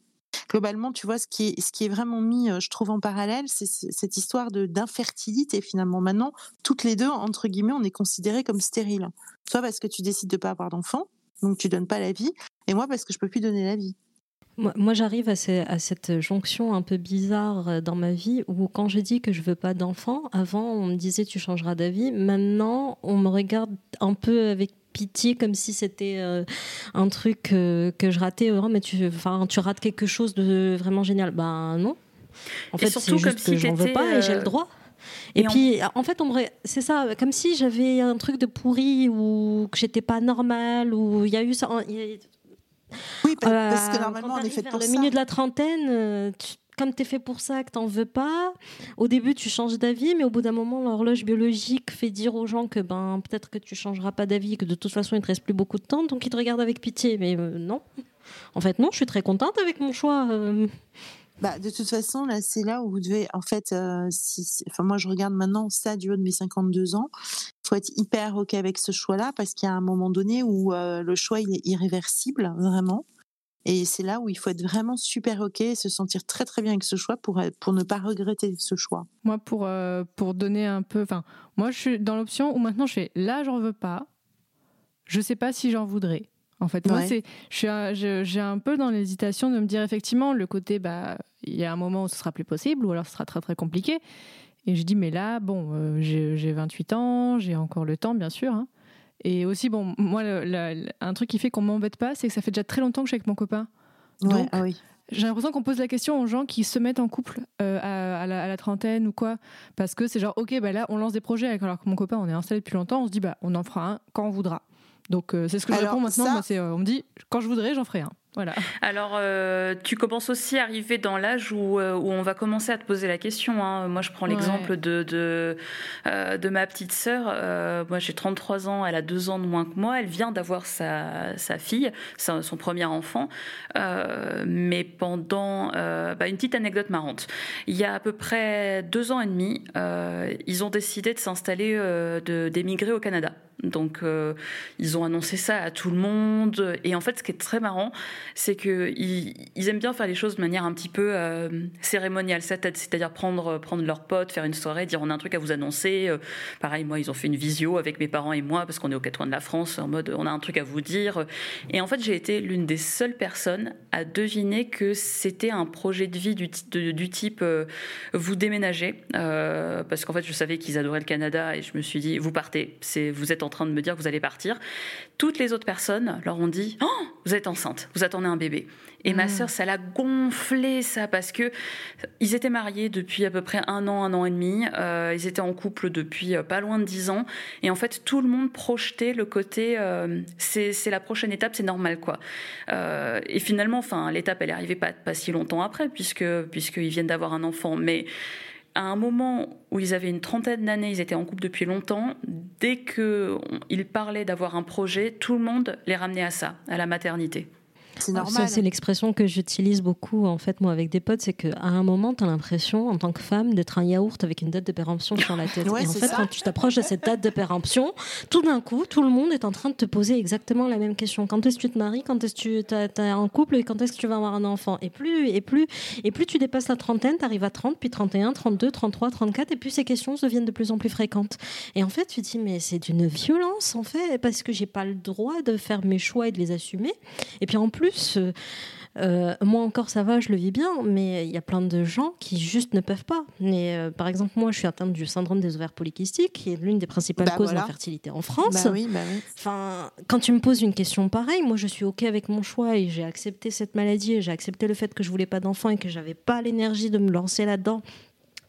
globalement, tu vois, ce qui est, ce qui est vraiment mis, je trouve, en parallèle, c'est cette histoire de d'infertilité finalement. Maintenant, toutes les deux, entre guillemets, on est considérées comme stériles. Toi, parce que tu décides de pas avoir d'enfant, donc tu donnes pas la vie, et moi, parce que je peux plus donner la vie. Moi, moi j'arrive à, à, cette jonction un peu bizarre dans ma vie où quand je dis que je veux pas d'enfant, avant on me disait tu changeras d'avis, maintenant on me regarde un peu avec pitié comme si c'était euh, un truc euh, que je ratais. Oh, mais tu, enfin, tu rates quelque chose de vraiment génial. Ben non. En fait, c'est juste que j'en veux pas et j'ai le droit. Et, et puis, on... en fait, c'est ça, comme si j'avais un truc de pourri ou que j'étais pas normal ou il y a eu ça. Y a... Oui, parce que normalement, on est fait pour le milieu de la trentaine, tu comme tu es fait pour ça, que tu n'en veux pas, au début tu changes d'avis, mais au bout d'un moment, l'horloge biologique fait dire aux gens que ben, peut-être que tu changeras pas d'avis, que de toute façon il te reste plus beaucoup de temps, donc ils te regardent avec pitié. Mais euh, non. En fait, non, je suis très contente avec mon choix. Euh. Bah, de toute façon, là, c'est là où vous devez, en fait, euh, si, enfin, moi, je regarde maintenant ça du haut de mes 52 ans. Il faut être hyper OK avec ce choix-là parce qu'il y a un moment donné où le choix, il est irréversible, vraiment. Et c'est là où il faut être vraiment super OK et se sentir très très bien avec ce choix pour, pour ne pas regretter ce choix. Moi, pour, euh, pour donner un peu. Enfin, moi, je suis dans l'option où maintenant je fais là, j'en veux pas. Je sais pas si j'en voudrais. En fait, moi, c'est, je j'ai un peu dans l'hésitation de me dire effectivement le côté, bah, il y a un moment où ce sera plus possible ou alors ce sera très très compliqué. Et je dis, mais là, bon, euh, j'ai 28 ans, j'ai encore le temps, bien sûr. Hein. Et aussi, bon, moi, le, le, un truc qui fait qu'on m'embête pas, c'est que ça fait déjà très longtemps que je suis avec mon copain. Donc, ah oui. J'ai l'impression qu'on pose la question aux gens qui se mettent en couple euh, à, à, la, à, la, trentaine ou quoi. Parce que c'est genre, ok, bah là, on lance des projets, alors que mon copain, on est installé depuis longtemps, on se dit, bah, on en fera un quand on voudra. Donc, euh, c'est ce que je alors, réponds maintenant. Ça... Moi, c'est, euh, on me dit, quand je voudrais, j'en ferai un. Voilà. Alors, euh, tu commences aussi à arriver dans l'âge où, euh, où, on va commencer à te poser la question. Hein. Moi, je prends l'exemple ouais. de, de, euh, de, ma petite sœur. Euh, moi, j'ai 33 ans, elle a deux ans de moins que moi. Elle vient d'avoir sa, sa, fille, sa, son premier enfant. Mais pendant. Bah, une petite anecdote marrante. Il y a à peu près deux ans et demi, ils ont décidé de s'installer, d'émigrer au Canada. Donc, ils ont annoncé ça à tout le monde. Et en fait, ce qui est très marrant, c'est qu'ils ils aiment bien faire les choses de manière un petit peu euh, cérémoniale, c'est-à-dire prendre, prendre leurs potes, faire une soirée, dire on a un truc à vous annoncer. Euh, pareil, moi, ils ont fait une visio avec mes parents et moi, parce qu'on est aux quatre coins de la France, en mode on a un truc à vous dire. Et en fait, j'ai été l'une des seules personnes à deviner que c'était un projet de vie du, type euh, vous déménagez, euh, parce qu'en fait, je savais qu'ils adoraient le Canada et je me suis dit vous partez, vous êtes en train de me dire que vous allez partir. Toutes les autres personnes leur ont dit oh, vous êtes enceinte vous attendez un bébé. Et mmh. ma sœur, ça l'a gonflé ça parce que ils étaient mariés depuis à peu près un an, un an et demi. Euh, ils étaient en couple depuis euh, pas loin de dix ans. Et en fait, tout le monde projetait le côté euh, c'est la prochaine étape, c'est normal quoi. Euh, et finalement, enfin, l'étape elle est arrivée pas pas si longtemps après puisque puisqu'ils viennent d'avoir un enfant, mais à un moment où ils avaient une trentaine d'années, ils étaient en couple depuis longtemps, dès qu'ils parlaient d'avoir un projet, tout le monde les ramenait à ça, à la maternité. C'est normal. Ça, c'est l'expression que j'utilise beaucoup, en fait, moi, avec des potes. C'est qu'à un moment, tu as l'impression, en tant que femme, d'être un yaourt avec une date de péremption sur la tête. ouais, et en fait, ça. quand tu t'approches de cette date de péremption, tout d'un coup, tout le monde est en train de te poser exactement la même question. Quand est-ce que tu te maries? Quand est-ce que tu es en couple? Et quand est-ce que tu vas avoir un enfant? Et plus, et plus, et plus tu dépasses la trentaine, tu arrives à 30, puis 31, 32, 33, 34, et puis ces questions deviennent de plus en plus fréquentes. Et en fait, tu te dis, mais c'est d'une violence, en fait, parce que j'ai pas le droit de faire mes choix et de les assumer. Et puis en plus, euh, Euh, moi encore, ça va, je le vis bien, mais il y a plein de gens qui juste ne peuvent pas. Mais, euh, par exemple, moi, je suis atteinte du syndrome des ovaires polykystiques, qui est l'une des principales Bah, causes voilà. d'infertilité en France. Bah oui, bah oui. Enfin, quand tu me poses une question pareille, moi je suis ok avec mon choix et j'ai accepté cette maladie et j'ai accepté le fait que je voulais pas d'enfant et que j'avais pas l'énergie de me lancer là-dedans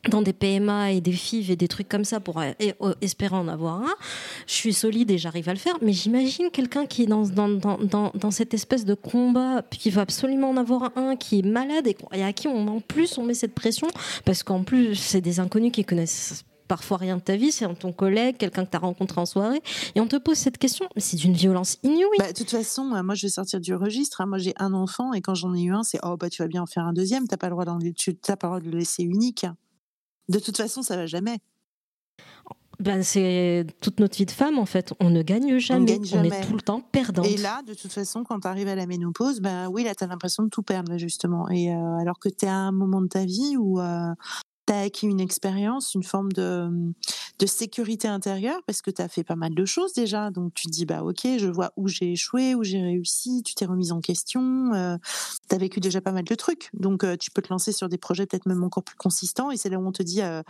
dans des PMA et des FIV et des trucs comme ça pour euh, euh, espérer en avoir un. Je suis solide et j'arrive à le faire, mais j'imagine quelqu'un qui est dans, dans, dans, dans, cette espèce de combat, qui veut absolument en avoir un, qui est malade et, à qui on, en plus on met cette pression, parce qu'en plus c'est des inconnus qui connaissent parfois rien de ta vie, c'est ton collègue, quelqu'un que tu as rencontré en soirée, et on te pose cette question, c'est d'une violence inouïe. Bah, de toute façon, euh, moi, je vais sortir du registre. hein. Moi, j'ai un enfant et quand j'en ai eu un, c'est oh bah tu vas bien en faire un deuxième. Tu t'as pas le droit de le laisser unique. De toute façon, ça va jamais. Ben, c'est toute notre vie de femme en fait. On ne gagne jamais. gagne On jamais. est tout le temps perdante. Et là, de toute façon, quand tu arrives à la ménopause, ben oui, là, tu as l'impression de tout perdre, justement. Et euh, alors que tu es à un moment de ta vie où acquis une expérience, une forme de, de sécurité intérieure, parce que tu as fait pas mal de choses déjà. Donc tu te dis, bah ok, je vois où j'ai échoué, où j'ai réussi, tu t'es remise en question, tu as vécu déjà pas mal de trucs. Donc euh, tu peux te lancer sur des projets peut-être même encore plus consistants. Et c'est là où on te dit, euh,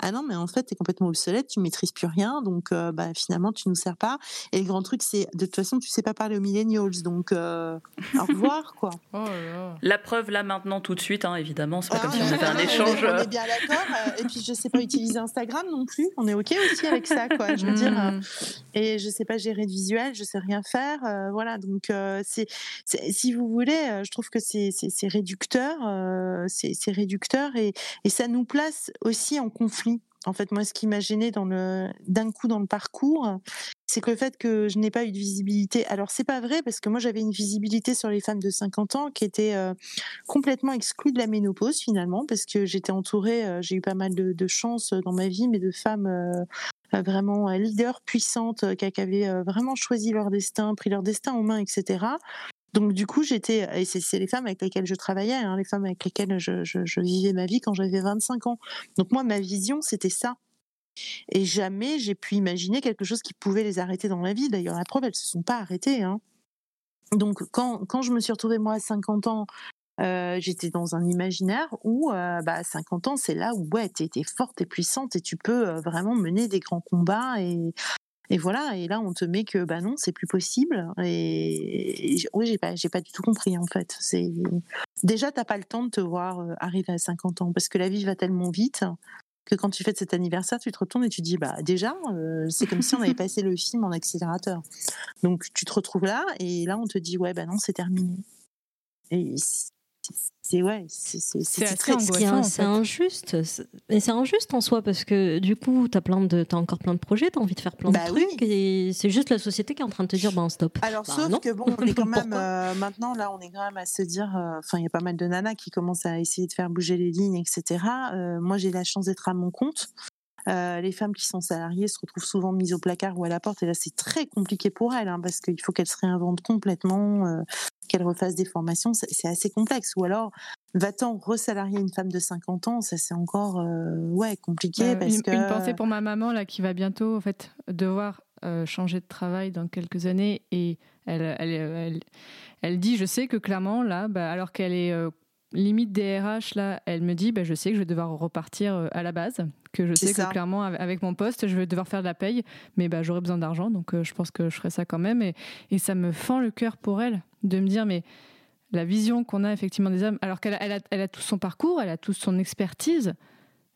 ah non, mais en fait, tu es complètement obsolète, tu maîtrises plus rien, donc euh, bah, finalement, tu nous sers pas. Et le grand truc, c'est de toute façon, tu sais pas parler aux millennials, donc euh, au (laughs) revoir, quoi. Oh là. La preuve là maintenant tout de suite, hein, évidemment, c'est pas comme si on Ah, avait un on est- échange. On euh, est bien d'accord. euh, Et puis, je sais pas utiliser Instagram non plus. On est OK aussi avec ça, quoi. Je veux dire, euh, Mm. et je sais pas gérer de visuel, je sais rien faire. euh, voilà, donc euh, c'est, c'est- si vous voulez, euh, je trouve que c'est, c'est, c'est réducteur, euh, c'est, c'est réducteur et, et ça nous place aussi en conflit. En fait, moi, ce qui m'a gêné d'un coup dans le parcours, c'est que le fait que je n'ai pas eu de visibilité. Alors, c'est pas vrai parce que moi, j'avais une visibilité sur les femmes de 50 ans qui était euh, complètement exclue de la ménopause finalement parce que j'étais entourée, euh, j'ai eu pas mal de, de chance dans ma vie, mais de femmes euh, euh, vraiment euh, leaders puissantes euh, qui avaient euh, vraiment choisi leur destin, pris leur destin en main, etc. Donc du coup, j'étais, et c'est les femmes avec lesquelles je travaillais, hein, les femmes avec lesquelles je, vivais ma vie quand j'avais 25 ans. Donc moi, ma vision, c'était ça. Et jamais j'ai pu imaginer quelque chose qui pouvait les arrêter dans la vie. D'ailleurs, la preuve, elles se sont pas arrêtées. hein. Donc quand, quand je me suis retrouvée moi à 50 ans, euh, j'étais dans un imaginaire où euh, bah, à 50 ans, c'est là où ouais, tu es, forte et puissante et tu peux euh, vraiment mener des grands combats. Et, et voilà, et là on te met que bah non, c'est plus possible. Et, oui, j'ai pas, j'ai pas du tout compris en fait. C'est déjà t'as pas le temps de te voir euh, arriver à 50 ans parce que la vie va tellement vite que quand tu fêtes cet anniversaire, tu te retournes et tu dis bah déjà, euh, c'est comme si on avait passé le film en accélérateur. Donc tu te retrouves là et là on te dit ouais bah non c'est terminé. C'est- ouais, c'est injuste. C'est- Mais c'est injuste en soi parce que du coup, tu as, encore plein de projets, tu as envie de faire plein Bah de oui. trucs et c'est juste la société qui est en train de te dire ben stop. Alors, Bah, sauf non. que bon, on est (laughs) quand même euh, maintenant là, on est quand même à se dire, euh, enfin, il y a pas mal de nanas qui commencent à essayer de faire bouger les lignes, etc. Euh, moi, j'ai la chance d'être à mon compte. Euh, les femmes qui sont salariées se retrouvent souvent mises au placard ou à la porte, et là, c'est très compliqué pour elles, hein, parce qu'il faut qu'elles se réinventent complètement, euh, qu'elles refassent des formations, c'est assez complexe. Ou alors, va-t-on resalarier une femme de 50 ans? Ça, c'est encore euh, ouais compliqué Euh, parce une, que une pensée pour ma maman là qui va bientôt en fait devoir euh, changer de travail dans quelques années et elle, elle, elle, elle dit je sais que clairement là bah, alors qu'elle est euh, limite DRH là elle me dit bah, je sais que je vais devoir repartir euh, à la base que je sais que clairement avec- mon poste je vais devoir faire de la paye mais bah, j'aurai besoin d'argent donc euh, je pense que je ferai ça quand même et, et ça me fend le cœur pour elle de me dire mais la vision qu'on a effectivement des hommes, alors qu'elle a, elle a, elle a tout son parcours, elle a toute son expertise,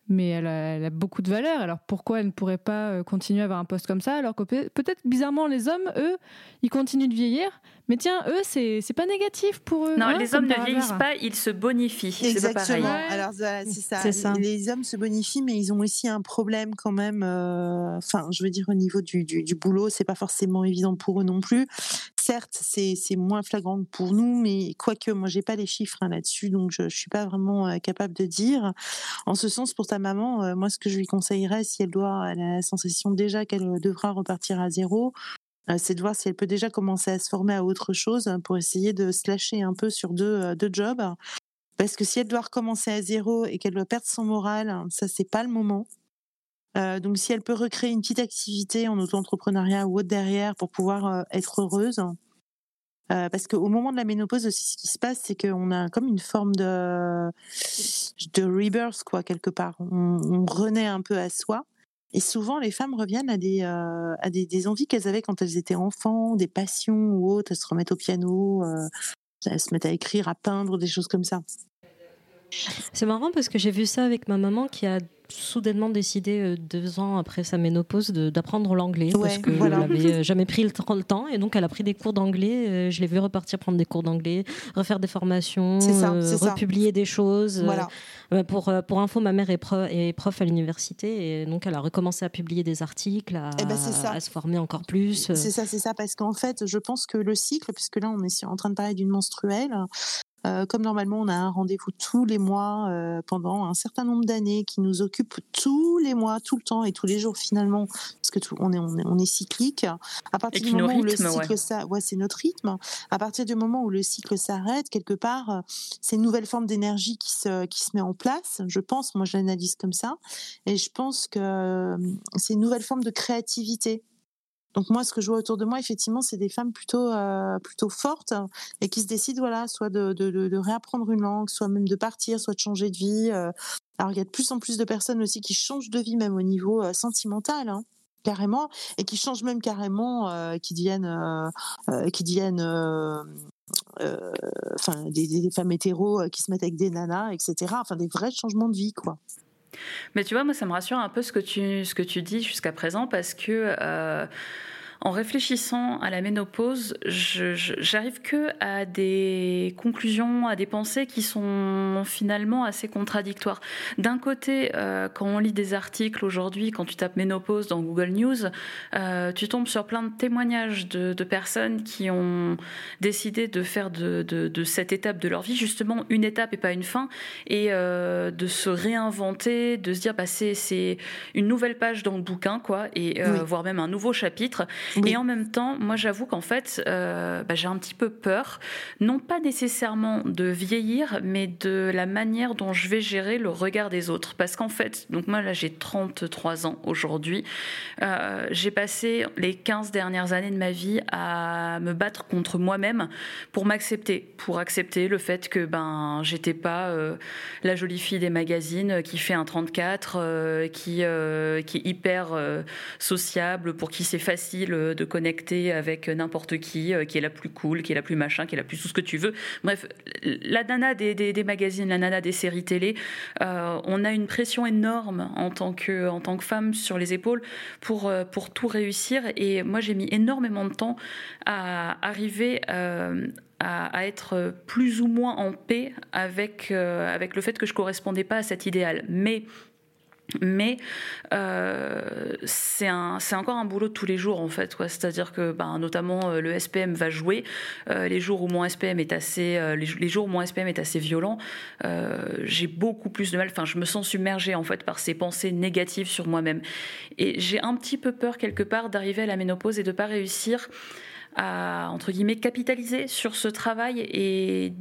mais elle a, elle a beaucoup de valeur. Alors pourquoi elle ne pourrait pas euh, continuer à avoir un poste comme ça alors que peut- peut-être bizarrement les hommes, eux, ils continuent de vieillir, mais tiens, eux, c'est c'est pas négatif pour eux. Non, hein, les hommes ne vieillissent pas, ils se bonifient. C'est pas pareil. Exactement. Alors voilà, c'est ça. C'est ça. Les hommes se bonifient, mais ils ont aussi un problème quand même. euh, Enfin, je veux dire au niveau du, du, du boulot, c'est pas forcément évident pour eux non plus. Certes, c'est c'est moins flagrant pour nous, mais quoique moi j'ai pas les chiffres hein, là-dessus, donc je, je suis pas vraiment euh, capable de dire. En ce sens, pour ta maman, euh, moi ce que je lui conseillerais, si elle doit, elle a la sensation déjà qu'elle devra repartir à zéro. Euh, C'est de voir si elle peut déjà commencer à se former à autre chose hein, pour essayer de se lâcher un peu sur deux, euh, deux jobs. Parce que si elle doit recommencer à zéro et qu'elle doit perdre son moral, ça c'est pas le moment. Euh, donc si elle peut recréer une petite activité en auto-entrepreneuriat ou autre derrière pour pouvoir être heureuse, parce qu'au moment de la ménopause aussi, ce qui se passe, c'est qu'on a comme une forme de, de rebirth, quoi, quelque part. On renaît un peu à soi. Et souvent, les femmes reviennent à des, euh, à des, des envies qu'elles avaient quand elles étaient enfants, des passions ou autres. Elles se remettent au piano, euh, elles se mettent à écrire, à peindre, des choses comme ça. C'est marrant parce que j'ai vu ça avec ma maman qui a soudainement décidé euh, deux ans après sa ménopause d'apprendre l'anglais Ouais, parce que voilà. elle avait (laughs) euh, jamais pris le temps, et donc elle a pris des cours d'anglais. euh, Je l'ai vu repartir prendre des cours d'anglais, refaire des formations, ça, euh, ça. republier des choses. Voilà. euh, Pour, pour info, ma mère est, pro- est prof à l'université et donc elle a recommencé à publier des articles, à, Eh ben, à se former encore plus. C'est ça, c'est ça, parce qu'en fait, je pense que le cycle, puisque là, on est en train de parler d'une menstruelle, euh, comme normalement, on a un rendez-vous tous les mois euh, pendant un certain nombre d'années qui nous occupe tous les mois, tout le temps et tous les jours finalement, parce que tout, on, est, on, est, on est cyclique. À partir du moment où le cycle ça, ouais, c'est notre rythme. À partir du moment où le cycle s'arrête, quelque part, euh, c'est une nouvelle forme d'énergie qui se, qui se met en place. Je pense, moi, je l'analyse comme ça, et je pense que euh, c'est une nouvelle forme de créativité. Donc moi, ce que je vois autour de moi, effectivement, c'est des femmes plutôt euh, plutôt fortes et qui se décident, voilà, soit de, réapprendre une langue, soit même de partir, soit de changer de vie. euh. Alors il y a de plus en plus de personnes aussi qui changent de vie, même au niveau euh, sentimental. Hein carrément et qui changent même carrément qui deviennent qui deviennent enfin des, femmes hétéros qui se mettent avec des nanas etc enfin des vrais changements de vie quoi Mais tu vois, moi, ça me rassure un peu ce que tu, ce que tu dis jusqu'à présent parce que. euh, en réfléchissant à la ménopause, j'arrive que à des conclusions, à des pensées qui sont finalement assez contradictoires. D'un côté, euh, quand on lit des articles aujourd'hui, quand tu tapes ménopause dans Google News, euh, tu tombes sur plein de témoignages de, de personnes qui ont décidé de faire de, de- de cette étape de leur vie justement une étape et pas une fin, et euh, de se réinventer, de se dire bah, c'est c'est une nouvelle page dans le bouquin, quoi, et euh, Oui. voire même un nouveau chapitre. Et en même temps, moi j'avoue qu'en fait, euh, bah, j'ai un petit peu peur, non pas nécessairement de vieillir, mais de la manière dont je vais gérer le regard des autres. Parce qu'en fait, donc moi là j'ai 33 ans aujourd'hui, euh, j'ai passé les 15 dernières années de ma vie à me battre contre moi-même pour m'accepter, pour accepter le fait que ben j'étais pas euh, la jolie fille des magazines qui fait un 34, euh, qui qui est hyper sociable, pour qui c'est facile de connecter avec n'importe qui, euh, qui est la plus cool, qui est la plus machin, qui est la plus tout ce que tu veux. Bref, la nana des, des, magazines, la nana des séries télé, euh, on a une pression énorme en tant que en tant que femme sur les épaules pour euh, pour tout réussir. Et moi, j'ai mis énormément de temps à arriver. à, être plus ou moins en paix avec, avec le fait que je correspondais pas à cet idéal. Mais mais euh, c'est encore un boulot de tous les jours en fait. C'est-à-dire que ben, notamment euh, le SPM va jouer. Euh, les jours où mon SPM est assez, les, jours où mon SPM est assez violent, j'ai beaucoup plus de mal. Enfin, je me sens submergée en fait par ces pensées négatives sur moi-même. Et j'ai un petit peu peur quelque part d'arriver à la ménopause et de pas réussir à entre guillemets capitaliser sur ce travail et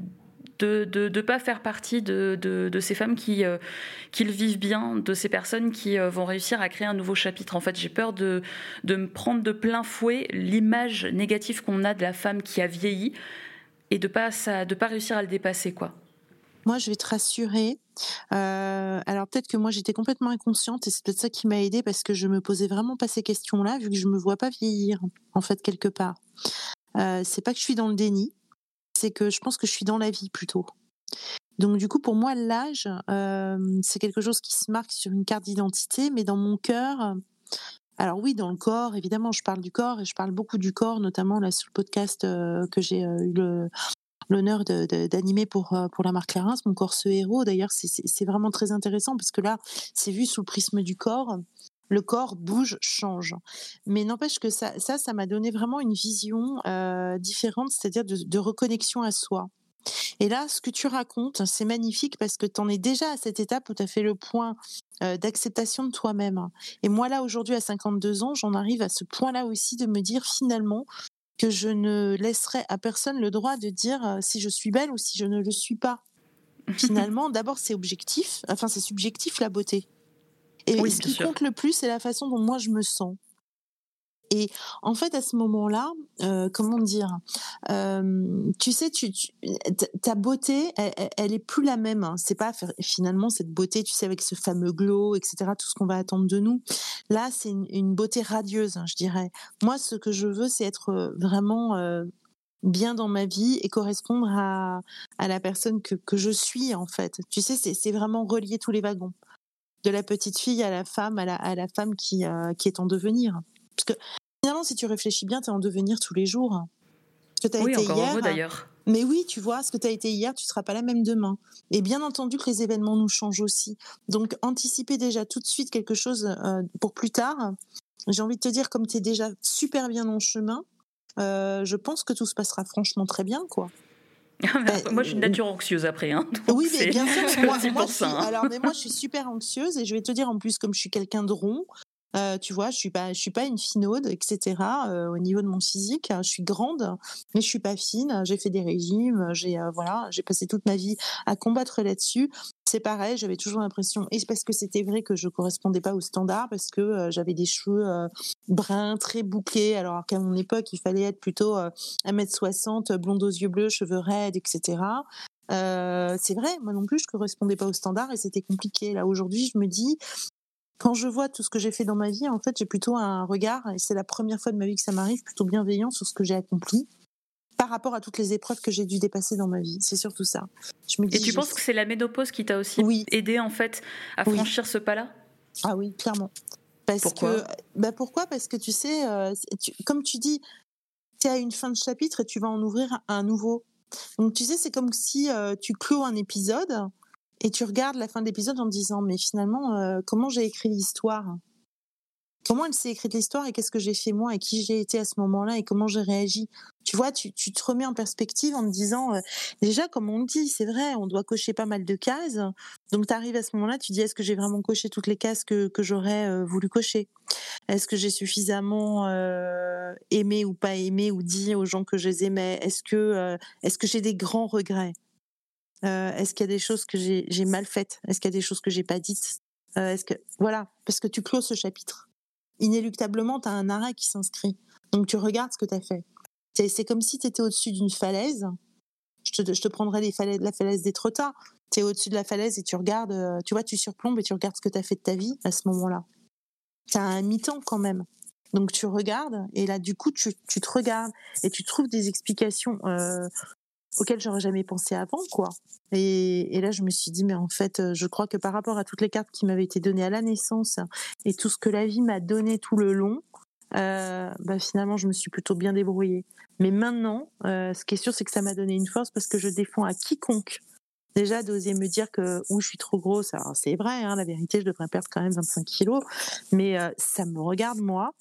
de ne de, de pas faire partie de, de, ces femmes qui, euh, qui le vivent bien, de ces personnes qui euh, vont réussir à créer un nouveau chapitre. En fait, j'ai peur de, de me prendre de plein fouet l'image négative qu'on a de la femme qui a vieilli et de pas ça, de pas réussir à le dépasser, quoi. Moi, je vais te rassurer. Euh, alors peut-être que moi j'étais complètement inconsciente et c'est peut-être ça qui m'a aidée parce que je me posais vraiment pas ces questions-là vu que je me vois pas vieillir en fait quelque part. Euh, c'est pas que je suis dans le déni, c'est que je pense que je suis dans la vie plutôt. Donc du coup pour moi l'âge euh, c'est quelque chose qui se marque sur une carte d'identité, mais dans mon cœur. Alors oui, dans le corps, évidemment, je parle du corps et je parle beaucoup du corps, notamment là sur le podcast euh, que j'ai euh, eu l'honneur d'animer pour, pour la marque Clarins, mon corps ce héros. D'ailleurs, c'est vraiment très intéressant parce que là, c'est vu sous le prisme du corps. Le corps bouge, change. Mais n'empêche que ça, ça, ça m'a donné vraiment une vision euh, différente, c'est-à-dire de, de reconnexion à soi. Et là, ce que tu racontes, c'est magnifique parce que tu en es déjà à cette étape où tu as fait le point euh, d'acceptation de toi-même. Et moi, là, aujourd'hui, à 52 ans, j'en arrive à ce point-là aussi de me dire finalement que je ne laisserai à personne le droit de dire euh, si je suis belle ou si je ne le suis pas. (laughs) Finalement, d'abord, c'est objectif, enfin, c'est subjectif la beauté. Et Oui, ce qui sûr. compte le plus, c'est la façon dont moi je me sens. Et en fait, à ce moment-là, euh, comment dire, euh, tu sais, tu, tu- ta beauté, elle, elle- est plus la même. hein. C'est pas finalement cette beauté, tu sais, avec ce fameux glow, etc. Tout ce qu'on va attendre de nous. Là, c'est une, une beauté radieuse, hein, je dirais. Moi, ce que je veux, c'est être euh, vraiment euh, bien dans ma vie et correspondre à, à la personne que, que je suis, en fait. Tu sais, c'est vraiment relier tous les wagons. De la petite fille à la femme, à la, à la femme qui, euh, qui est en devenir. Parce que finalement, si tu réfléchis bien, tu es en devenir tous les jours. Ce que tu as Oui, été encore d'ailleurs. mais oui, tu vois, ce que tu as été hier, tu seras pas la même demain. Et bien entendu que les événements nous changent aussi. Donc, anticiper déjà tout de suite quelque chose euh, pour plus tard, j'ai envie de te dire, comme tu es déjà super bien en chemin, euh, je pense que tout se passera franchement très bien, quoi. Moi, je suis une nature anxieuse après. Hein, Oui, mais bien sûr. (laughs) Moi, aussi moi, pour ça. hein. alors, mais moi, je suis super anxieuse et je vais te dire en plus, comme je suis quelqu'un de rond, tu vois, je suis pas, je suis pas une finaude, etc. au niveau de mon physique, je suis grande, mais je suis pas fine. J'ai fait des régimes, j'ai voilà, j'ai passé toute ma vie à combattre là-dessus. C'est pareil, j'avais toujours l'impression, et parce que c'était vrai que je correspondais pas aux standards, parce que j'avais des cheveux bruns, très bouclés, alors qu'à mon époque, il fallait être plutôt euh, 1m60, blonde aux yeux bleus, cheveux raides, etc. C'est vrai, moi non plus, je correspondais pas aux standards et c'était compliqué. Là, aujourd'hui, je me dis, quand je vois tout ce que j'ai fait dans ma vie, en fait, j'ai plutôt un regard, et c'est la première fois de ma vie que ça m'arrive, plutôt bienveillant sur ce que j'ai accompli par rapport à toutes les épreuves que j'ai dû dépasser dans ma vie. C'est surtout ça. Je me dis, Et tu penses que c'est la ménopause qui t'a aussi Oui. aidé en fait à Oui. franchir ce pas-là? Ah oui, clairement. Parce Pourquoi? que, bah pourquoi? Parce que tu sais, euh, tu- comme tu dis, tu à une fin de chapitre et tu vas en ouvrir un nouveau. Donc tu sais, c'est comme si euh, tu clôt un épisode et tu regardes la fin de l'épisode en te disant, mais finalement, euh, comment j'ai écrit l'histoire? Comment elle s'est écrite l'histoire et qu'est-ce que j'ai fait moi et qui j'ai été à ce moment-là et comment j'ai réagi? Tu vois, tu, tu te remets en perspective en te disant, euh, déjà, comme on le dit, c'est vrai, on doit cocher pas mal de cases. Donc tu arrives à ce moment-là, tu dis, est-ce que j'ai vraiment coché toutes les cases que, que j'aurais euh, voulu cocher? Est-ce que j'ai suffisamment euh, aimé ou pas aimé ou dit aux gens que je les aimais? Est-ce que, euh, est-ce que j'ai des grands regrets? Euh, Est-ce qu'il y a des choses que j'ai mal faites? Est-ce qu'il y a des choses que j'ai pas dites? Euh, Est-ce que voilà, parce que tu closes ce chapitre. Inéluctablement, tu as un arrêt qui s'inscrit. Donc tu regardes ce que tu as fait. C'est comme si tu étais au-dessus d'une falaise. Je te, prendrais les falaises, la falaise des Trottas. Tu es au-dessus de la falaise et tu regardes, euh, tu vois, tu surplombes et tu regardes ce que tu as fait de ta vie à ce moment-là. Tu as un mi-temps quand même. Donc tu regardes et là, du coup, tu, te regardes et tu trouves des explications auxquelles j'aurais jamais pensé avant, quoi. Et, là, je me suis dit, mais en fait, euh, je crois que par rapport à toutes les cartes qui m'avaient été données à la naissance et tout ce que la vie m'a donné tout le long, euh, bah, finalement, je me suis plutôt bien débrouillée. Mais maintenant, euh, ce qui est sûr, c'est que ça m'a donné une force parce que je défends à quiconque déjà d'oser me dire que ou je suis trop grosse. Alors c'est vrai, hein, la vérité, je devrais perdre quand même 25 kilos, mais ça me regarde moi.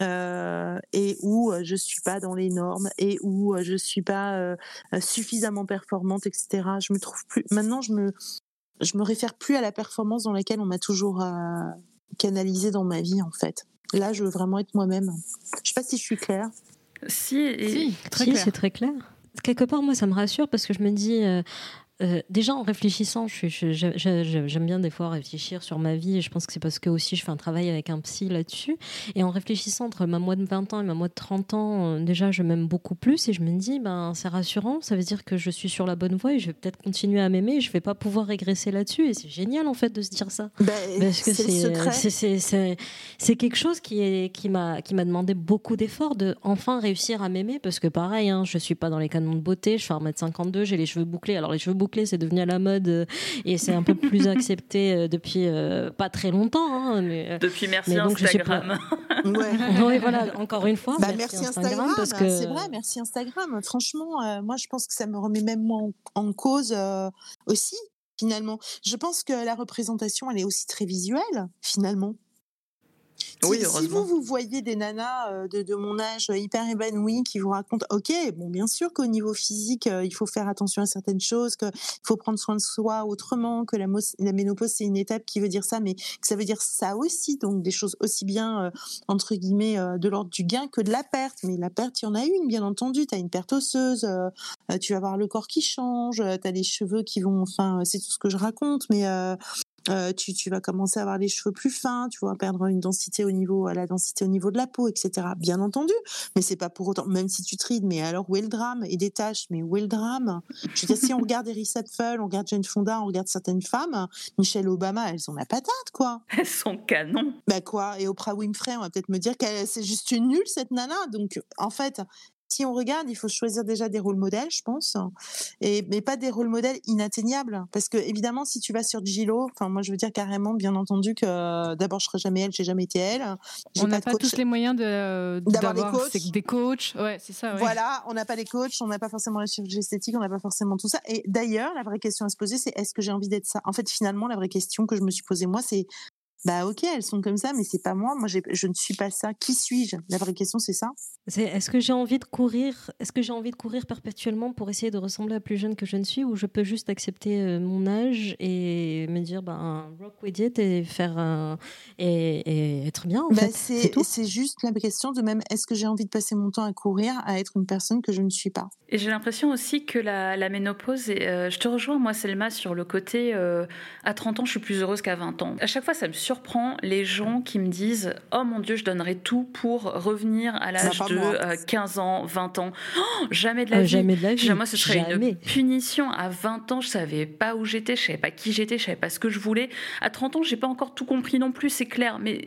Euh, et où je suis pas dans les normes et où je suis pas euh, suffisamment performante, etc. Je me trouve plus. Maintenant, je me je me réfère plus à la performance dans laquelle on m'a toujours euh, canalisée dans ma vie en fait. Là, je veux vraiment être moi-même. Je sais pas si je suis claire. Si, et- Si, très si, clair. c'est très clair. Quelque part, moi, ça me rassure parce que je me dis. Euh, déjà en réfléchissant, je suis- je- je- je- j'aime bien des fois réfléchir sur ma vie et je pense que c'est parce que aussi je fais un travail avec un psy là-dessus. Et en réfléchissant entre ma moi de 20 ans et ma moi de 30 ans, euh, déjà je m'aime beaucoup plus et je me dis, ben, c'est rassurant, ça veut dire que je suis sur la bonne voie et je vais peut-être continuer à m'aimer et je vais pas pouvoir régresser là-dessus. Et c'est génial en fait de se dire ça. Ben, Parce que c'est quelque chose qui est qui m'a qui m'a demandé beaucoup d'efforts de enfin réussir à m'aimer parce que pareil hein, je suis pas dans les canons de beauté je fais 1m52 j'ai les cheveux bouclés alors les cheveux bouclés c'est devenu à la mode euh, et c'est un peu plus (laughs) accepté euh, depuis euh, pas très longtemps hein, mais depuis merci Mais donc, je suis Instagram. (laughs) Ouais. (laughs) ouais, voilà encore une fois Bah, merci, merci, Instagram, parce que c'est vrai, merci Instagram. Franchement, euh, moi je pense que ça me remet même moi en, en cause euh, aussi, finalement. Je pense que la représentation, elle est aussi très visuelle, finalement. Oui, si, vous, vous voyez des nanas euh, de, de mon âge euh, hyper épanouies qui vous racontent, ok, bon, bien sûr qu'au niveau physique, euh, il faut faire attention à certaines choses, qu'il faut prendre soin de soi autrement, que la, ménopause, c'est une étape qui veut dire ça, mais que ça veut dire ça aussi, donc des choses aussi bien, euh, entre guillemets, euh, de l'ordre du gain que de la perte. Mais la perte, il y en a une, bien entendu. Tu as une perte osseuse, euh, tu vas avoir le corps qui change, tu as les cheveux qui vont, enfin, c'est tout ce que je raconte, mais euh, tu, tu vas commencer à avoir les cheveux plus fins, tu vas perdre une densité au niveau, la densité au niveau de la peau, etc. Bien entendu, mais c'est pas pour autant, même si tu trides, mais alors où est le drame Et des taches, mais où est le drame? Je veux dire, si on regarde Eris Apfel, on regarde Jane Fonda, on regarde certaines femmes, Michelle Obama, elles sont la patate, quoi. (laughs) Elles sont canon. Bah quoi Et Oprah Winfrey, on va peut-être me dire que c'est juste une nulle, cette nana. Donc, en fait, si on regarde, il faut choisir déjà des rôles modèles, je pense, et mais pas des rôles modèles inatteignables, parce que évidemment, si tu vas sur Gilo, enfin moi je veux dire carrément, bien entendu que d'abord je serai jamais elle, j'ai jamais été elle. On n'a pas, tous les moyens de d'avoir des coachs. Des coachs, ouais, c'est ça. Ouais. Voilà, on n'a pas les coachs, on n'a pas forcément la chirurgie esthétique, on n'a pas forcément tout ça. Et d'ailleurs, la vraie question à se poser, c'est est-ce que j'ai envie d'être ça? En fait, finalement, la vraie question que je me suis posée moi, c'est bah ok, elles sont comme ça, mais c'est pas moi. Moi, je ne suis pas ça. Qui suis-je? La vraie question, c'est ça? est-ce que j'ai envie de courir Est-ce que j'ai envie de courir perpétuellement pour essayer de ressembler à plus jeune que je ne suis, ou je peux juste accepter euh, mon âge et me dire, ben, rock with it et faire un... et, être bien. En bah, fait. c'est juste la question de même. Est-ce que j'ai envie de passer mon temps à courir, à être une personne que je ne suis pas? Et j'ai l'impression aussi que la, la ménopause, euh, je te rejoins moi, Selma, sur le côté euh, à 30 ans, je suis plus heureuse qu'à 20 ans. À chaque fois, ça me surprend les gens qui me disent Oh mon Dieu, je donnerais tout pour revenir à l'âge de 15 euh, ans, 20 ans. Oh, jamais de la euh, vie. Jamais de la vie. Moi, ce serait une punition. À 20 ans, je savais pas où j'étais, je savais pas qui j'étais, je savais pas ce que je voulais. À 30 ans, j'ai pas encore tout compris non plus, c'est clair. Mais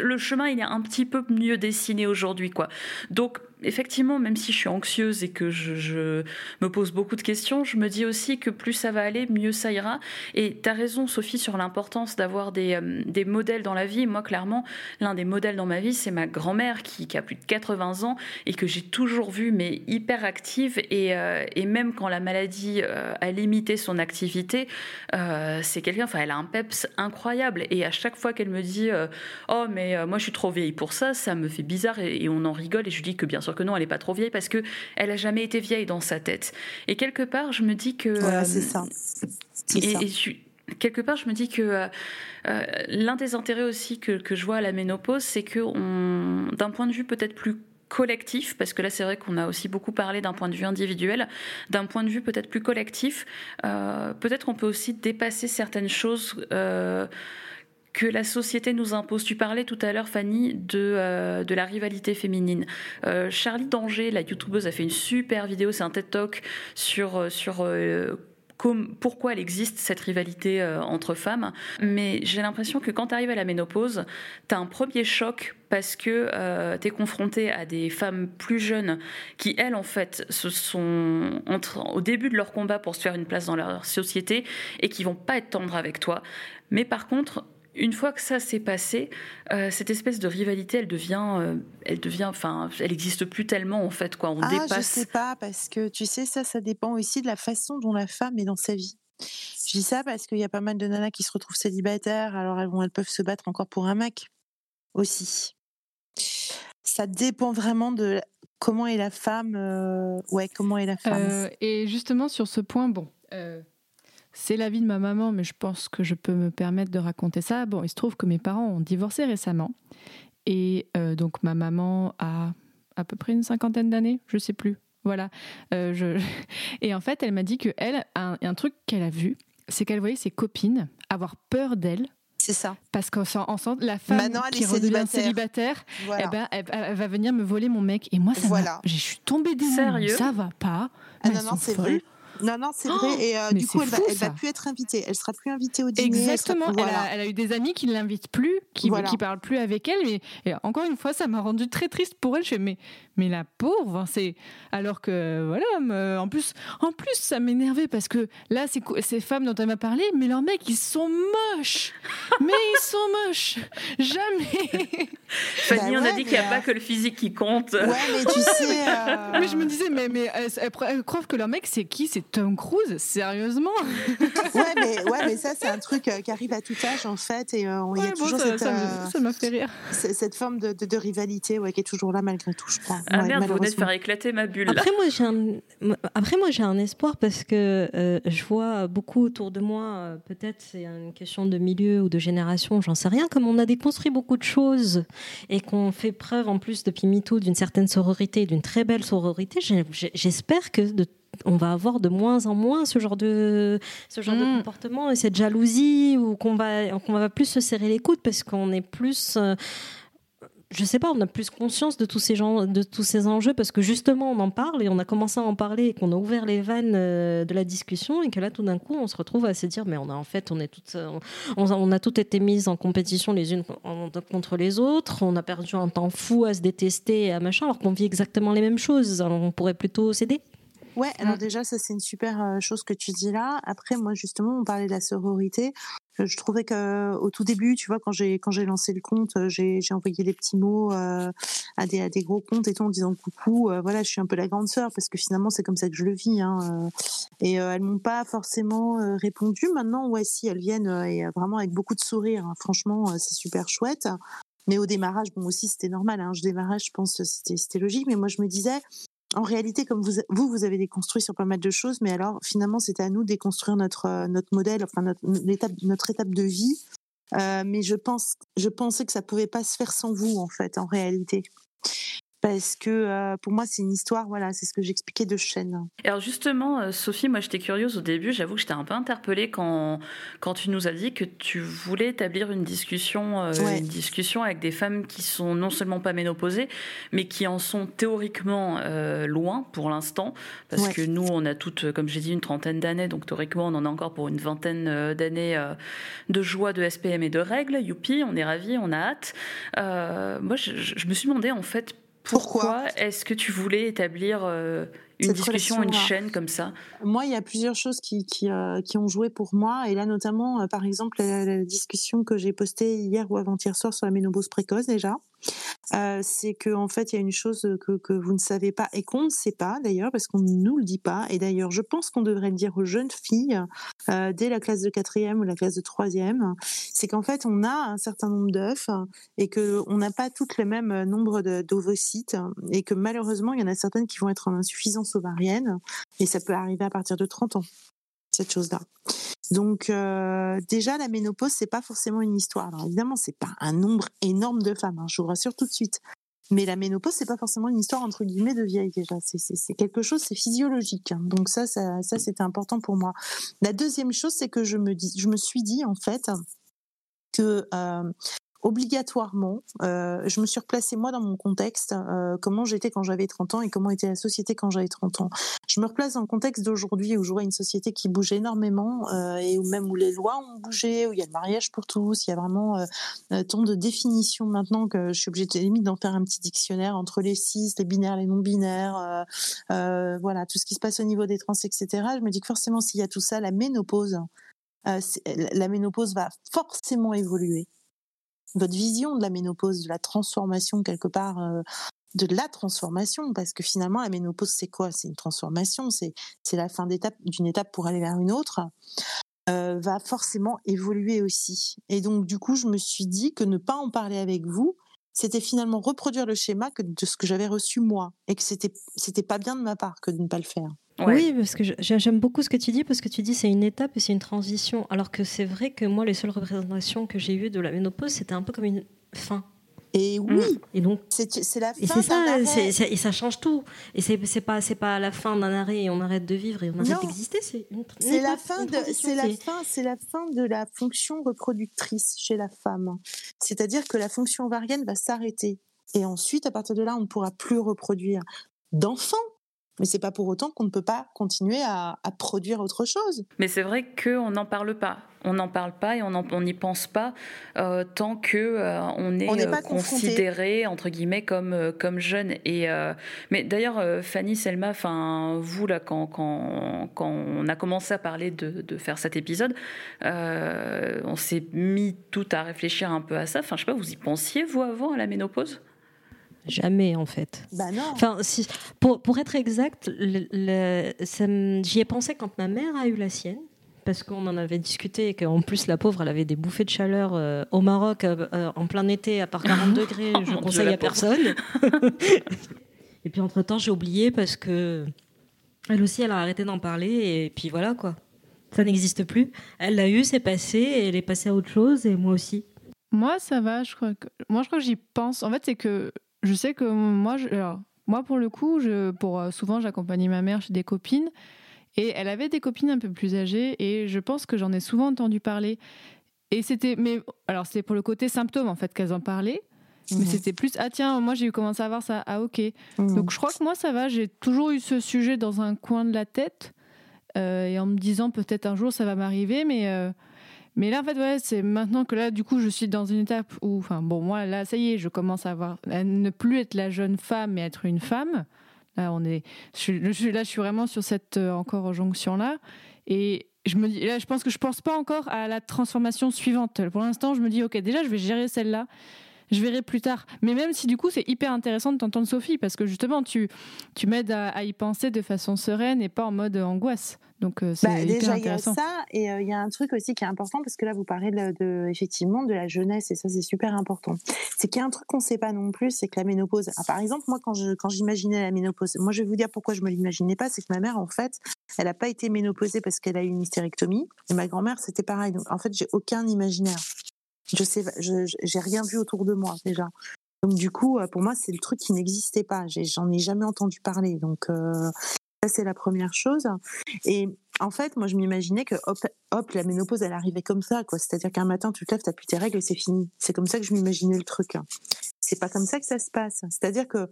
le chemin, il est un petit peu mieux dessiné aujourd'hui, quoi. Donc, effectivement, même si je suis anxieuse et que je, me pose beaucoup de questions, je me dis aussi que plus ça va aller, mieux ça ira. Et tu as raison, Sophie, sur l'importance d'avoir des, euh, des, modèles dans la vie. Moi, clairement, l'un des modèles dans ma vie, c'est ma grand-mère qui, a plus de 80 ans et que j'ai toujours vue, mais hyper active. Et, euh, même quand la maladie euh, a limité son activité, c'est quelqu'un, enfin, elle a un peps incroyable. Et à chaque fois qu'elle me dit Oh, mais moi, je suis trop vieille pour ça, ça me fait bizarre et, et on en rigole. Et je dis que bien sûr que non, elle n'est pas trop vieille parce que elle a jamais été vieille dans sa tête. Et quelque part, je me dis que voilà, c'est ça. Et, quelque part, je me dis que euh, euh, l'un des intérêts aussi que, que, je vois à la ménopause, c'est que d'un point de vue peut-être plus collectif, parce que là c'est vrai qu'on a aussi beaucoup parlé d'un point de vue individuel, d'un point de vue peut-être plus collectif, euh, peut-être qu'on peut aussi dépasser certaines choses que la société nous impose. Tu parlais tout à l'heure, Fanny, de, euh, de la rivalité féminine. Euh, Charlie Danger, la youtubeuse, a fait une super vidéo, c'est un TED Talk sur, euh, sur pourquoi elle existe, cette rivalité entre femmes. Mais j'ai l'impression que quand tu arrives à la ménopause, tu as un premier choc parce que tu es confronté à des femmes plus jeunes qui, elles, en fait, se sont au début de leur combat pour se faire une place dans leur société et qui vont pas être tendres avec toi. Mais par contre, une fois que ça s'est passé, euh, cette espèce de rivalité, elle devient, euh, elle devient, enfin, elle n'existe plus tellement en fait, quoi. On ah, dépasse. Je sais pas parce que tu sais ça, ça dépend aussi de la façon dont la femme est dans sa vie. Je dis ça parce qu'il y a pas mal de nanas qui se retrouvent célibataires, alors elles, vont, elles peuvent se battre encore pour un mec aussi. Ça dépend vraiment de comment est la femme. Euh, ouais, comment est la femme. et justement sur ce point, bon. C'est la vie de ma maman, mais je pense que je peux me permettre de raconter ça. Bon, il se trouve que mes parents ont divorcé récemment. Et euh, donc ma maman a à peu près une cinquantaine d'années, je sais plus. Voilà. Euh, je... (laughs) Et en fait, elle m'a dit que elle, un, un truc qu'elle a vu, c'est qu'elle voyait ses copines avoir peur d'elle c'est ça. Parce qu'en la femme qui redevient célibataire, eh ben, elle, va venir me voler mon mec. Et moi, ça voilà. je suis tombée des Sérieux? Ça va pas. Ah non, non, c'est vrai. Non, non, c'est vrai. Oh, et euh, du coup, elle va, elle va plus être invitée. Elle sera plus invitée au dîner. Exactement. Elle, a, elle a, eu des amis qui ne l'invitent plus, qui ne parlent plus avec elle. Mais et encore une fois, ça m'a rendu très triste pour elle. Je fais, mais, mais la pauvre, c'est alors que voilà. en plus, en plus, ça m'énervait parce que là, ces, ces femmes dont elle m'a parlé, mais leurs mecs, ils sont moches. (laughs) mais ils sont moches. Jamais. (laughs) Fanny, bah on a dit qu'il n'y a pas que le physique qui compte. Ouais, mais tu (laughs) sais. Euh, mais je me disais, mais, mais elles, elles, croient que leur mec, c'est qui C'est Tom Cruise, sérieusement (laughs) ouais, mais, ouais, mais ça, c'est un truc euh, qui arrive à tout âge, en fait. Et euh, il y a toujours ça, cette. Ça m'a fait rire. Cette forme de, de, rivalité ouais, qui est toujours là, malgré tout, je crois. Ah merde, vous venez de faire éclater ma bulle. Après, moi, j'ai un, Après, moi, j'ai un espoir parce que euh, je vois beaucoup autour de moi, peut-être c'est une question de milieu ou de génération, j'en sais rien, comme on a déconstruit beaucoup de choses et qu'on fait preuve, en plus, depuis MeToo, d'une certaine sororité, d'une très belle sororité, j'espère que de on va avoir de moins en moins ce genre de, ce genre de Mm. comportement et cette jalousie ou qu'on va, qu'on va plus se serrer les coudes parce qu'on est plus. euh, je sais pas, on a plus conscience de tous ces gens, de tous ces enjeux parce que justement on en parle et on a commencé à en parler et qu'on a ouvert les vannes euh, de la discussion et que là tout d'un coup on se retrouve à se dire mais on a en fait on est toutes, on, on a toutes été mises en compétition les unes contre les autres, on a perdu un temps fou à se détester et à machin alors qu'on vit exactement les mêmes choses. Alors, on pourrait plutôt s'aider. Ouais, alors Mm. déjà, ça, c'est une super chose que tu dis là. Après, moi, justement, on parlait de la sororité. Je, trouvais que au tout début, tu vois, quand j'ai quand j'ai lancé le compte, j'ai j'ai envoyé des petits mots euh, à des à des gros comptes et tout en disant coucou, euh, voilà, je suis un peu la grande sœur parce que finalement, c'est comme ça que je le vis. Hein, et euh, elles m'ont pas forcément répondu. Maintenant, ouais, si elles viennent et vraiment avec beaucoup de sourire. hein. Franchement, c'est super chouette. Mais au démarrage, bon aussi, c'était normal. Hein. Je démarrais, je pense, c'était c'était logique. Mais moi, je me disais, en réalité, comme vous, vous, vous avez déconstruit sur pas mal de choses, mais alors finalement, c'était à nous de déconstruire notre euh, notre modèle, enfin notre l'étape, notre étape de vie. Euh, mais je pense, je pensais que ça pouvait pas se faire sans vous, en fait, en réalité, parce que euh, pour moi, c'est une histoire. Voilà, c'est ce que j'expliquais de chaîne. Alors justement, euh, Sophie, moi j'étais curieuse au début, j'avoue que j'étais un peu interpellée quand, quand tu nous as dit que tu voulais établir une discussion, euh, Ouais. une discussion avec des femmes qui sont non seulement pas ménopausées, mais qui en sont théoriquement euh, loin pour l'instant, parce Ouais. que nous on a toutes, comme j'ai dit, une trentaine d'années, donc théoriquement on en a encore pour une vingtaine d'années de joie, de SPM et de règles. Youpi, on est ravis, on a hâte. Moi je- je me suis demandé en fait Pourquoi pourquoi est-ce que tu voulais établir euh, une Cette discussion, une chaîne comme ça? Moi, il y a plusieurs choses qui qui, euh, qui ont joué pour moi, et là notamment, euh, par exemple, la, la discussion que j'ai postée hier ou avant-hier soir sur la ménopause précoce déjà. C'est que en fait, il y a une chose que, vous ne savez pas et qu'on ne sait pas d'ailleurs parce qu'on ne nous le dit pas. Et d'ailleurs, je pense qu'on devrait le dire aux jeunes filles dès la classe de quatrième ou la classe de troisième. C'est qu'en fait, on a un certain nombre d'œufs et que on n'a pas toutes le même nombre de- d'ovocytes et que malheureusement, il y en a certaines qui vont être en insuffisance ovarienne et ça peut arriver à partir de 30 ans cette chose-là. Donc euh, déjà la ménopause c'est pas forcément une histoire. Alors évidemment c'est pas un nombre énorme de femmes, hein, je vous rassure tout de suite. Mais la ménopause c'est pas forcément une histoire entre guillemets de vieille déjà. C'est quelque chose c'est physiologique. hein. Donc ça ça ça c'était important pour moi. La deuxième chose c'est que je me dis je me suis dit en fait que euh, obligatoirement, euh, je me suis replacée moi dans mon contexte, euh, comment j'étais quand j'avais 30 ans et comment était la société quand j'avais 30 ans. Je me replace dans le contexte d'aujourd'hui où je vois une société qui bouge énormément euh, et où même où les lois ont bougé, où il y a le mariage pour tous, il y a vraiment tant de définitions maintenant que je suis obligée de limite d'en faire un petit dictionnaire entre les cis, les binaires, les non-binaires, voilà, tout ce qui se passe au niveau des trans, etc. Je me dis que forcément s'il y a tout ça, la ménopause, la ménopause va forcément évoluer votre vision de la ménopause, de la transformation quelque part, euh, de la transformation, parce que finalement la ménopause c'est quoi? C'est une transformation, c'est la fin d'étape d'une étape pour aller vers une autre. euh, va forcément évoluer aussi. Et donc du coup, je me suis dit que ne pas en parler avec vous, c'était finalement reproduire le schéma que de ce que j'avais reçu moi, et que c'était c'était pas bien de ma part que de ne pas le faire. Ouais. Oui, parce que j'aime beaucoup ce que tu dis, parce que tu dis c'est une étape et c'est une transition. Alors que c'est vrai que moi, les seules représentations que j'ai eues de la ménopause, c'était un peu comme une fin. Et oui, Et donc, c'est la et fin c'est ça, arrêt. c'est- c'est- et ça change tout. Et c'est pas, c'est pas la fin d'un arrêt et on arrête de vivre et on arrête d'exister. C'est C'est la fin de c'est la fin c'est la fin de la fonction reproductrice chez la femme. C'est-à-dire que la fonction ovarienne va s'arrêter et ensuite à partir de là on ne pourra plus reproduire d'enfants. Mais c'est pas pour autant qu'on ne peut pas continuer à, à produire autre chose. Mais c'est vrai qu'on n'en parle pas. On n'en parle pas et on n'y pense pas euh, tant que euh, on est On euh, considéré entre guillemets comme euh, comme jeune. Et mais d'ailleurs, Fanny, Selma, enfin vous là, quand, quand quand on a commencé à parler de, de faire cet épisode, on s'est mis tout à réfléchir un peu à ça. Enfin, je sais pas, vous y pensiez vous avant à la ménopause? Jamais en fait. Bah non. Enfin, si, pour, pour être exact, le- le- ça me- j'y ai pensé quand ma mère a eu la sienne. Parce qu'on en avait discuté et qu'en plus, la pauvre, elle avait des bouffées de chaleur euh, au Maroc euh, euh, en plein été à part 40 (laughs) degrés. Je mon Dieu, conseille la à personne. (laughs) et puis, entre-temps, j'ai oublié parce que elle aussi, elle a arrêté d'en parler. Et puis voilà, quoi. Ça n'existe plus. Elle l'a eu, c'est passé. Et elle est passée à autre chose. Et moi aussi. Moi, ça va. Je crois que... Moi, je crois que j'y pense. En fait, c'est que je sais que moi, je... alors, Moi, pour le coup, je, pour, euh, souvent, j'accompagnais ma mère chez des copines. Et elle avait des copines un peu plus âgées. Et je pense que j'en ai souvent entendu parler. Et c'était. Mais alors, c'est pour le côté symptôme, en fait, qu'elles en parlaient. Mais Mhm. c'était plus. Ah, tiens, moi, j'ai commencé à voir ça. Ah, ok. Mhm. Donc, je crois que moi, ça va. J'ai toujours eu ce sujet dans un coin de la tête. euh, et en me disant, peut-être un jour, ça va m'arriver. Mais. euh, mais là, en fait, ouais, c'est maintenant que là, du coup, je suis dans une étape où, enfin, bon, moi, là, ça y est, je commence à avoir, à ne plus être la jeune femme, mais être une femme. Là, on est, je suis- là, je suis vraiment sur cette euh, encore jonction-là. Et je me dis, là, je pense que je pense pas encore à la transformation suivante. Pour l'instant, je me dis, ok, déjà, je vais gérer celle-là. Je verrai plus tard. Mais même si du coup, c'est hyper intéressant de t'entendre Sophie, parce que justement, tu, tu m'aides à, à y penser de façon sereine et pas en mode angoisse. Donc, euh, c'est Bah, hyper déjà, il y a intéressant. ça, et euh, il y a un truc aussi qui est important, parce que là, vous parlez de, de- effectivement de la jeunesse, et ça, c'est super important. C'est qu'il y a un truc qu'on ne sait pas non plus, c'est que la ménopause. Ah, par exemple, moi, quand je quand j'imaginais la ménopause, moi, je vais vous dire pourquoi je me l'imaginais pas, c'est que ma mère, en fait, elle n'a pas été ménopausée parce qu'elle a eu une hystérectomie, et ma grand-mère, c'était pareil. Donc, en fait, j'ai aucun imaginaire. Je sais, j'ai rien vu autour de moi déjà. Donc du coup, euh, pour moi, c'est le truc qui n'existait pas. J'en ai jamais entendu parler. Donc euh, ça, c'est la première chose. Et en fait, moi, je m'imaginais que hop, hop, la ménopause, elle arrivait comme ça, quoi. C'est-à-dire qu'un matin, tu te lèves, t'as plus tes règles c'est fini. C'est comme ça que je m'imaginais le truc. C'est pas comme ça que ça se passe. C'est-à-dire que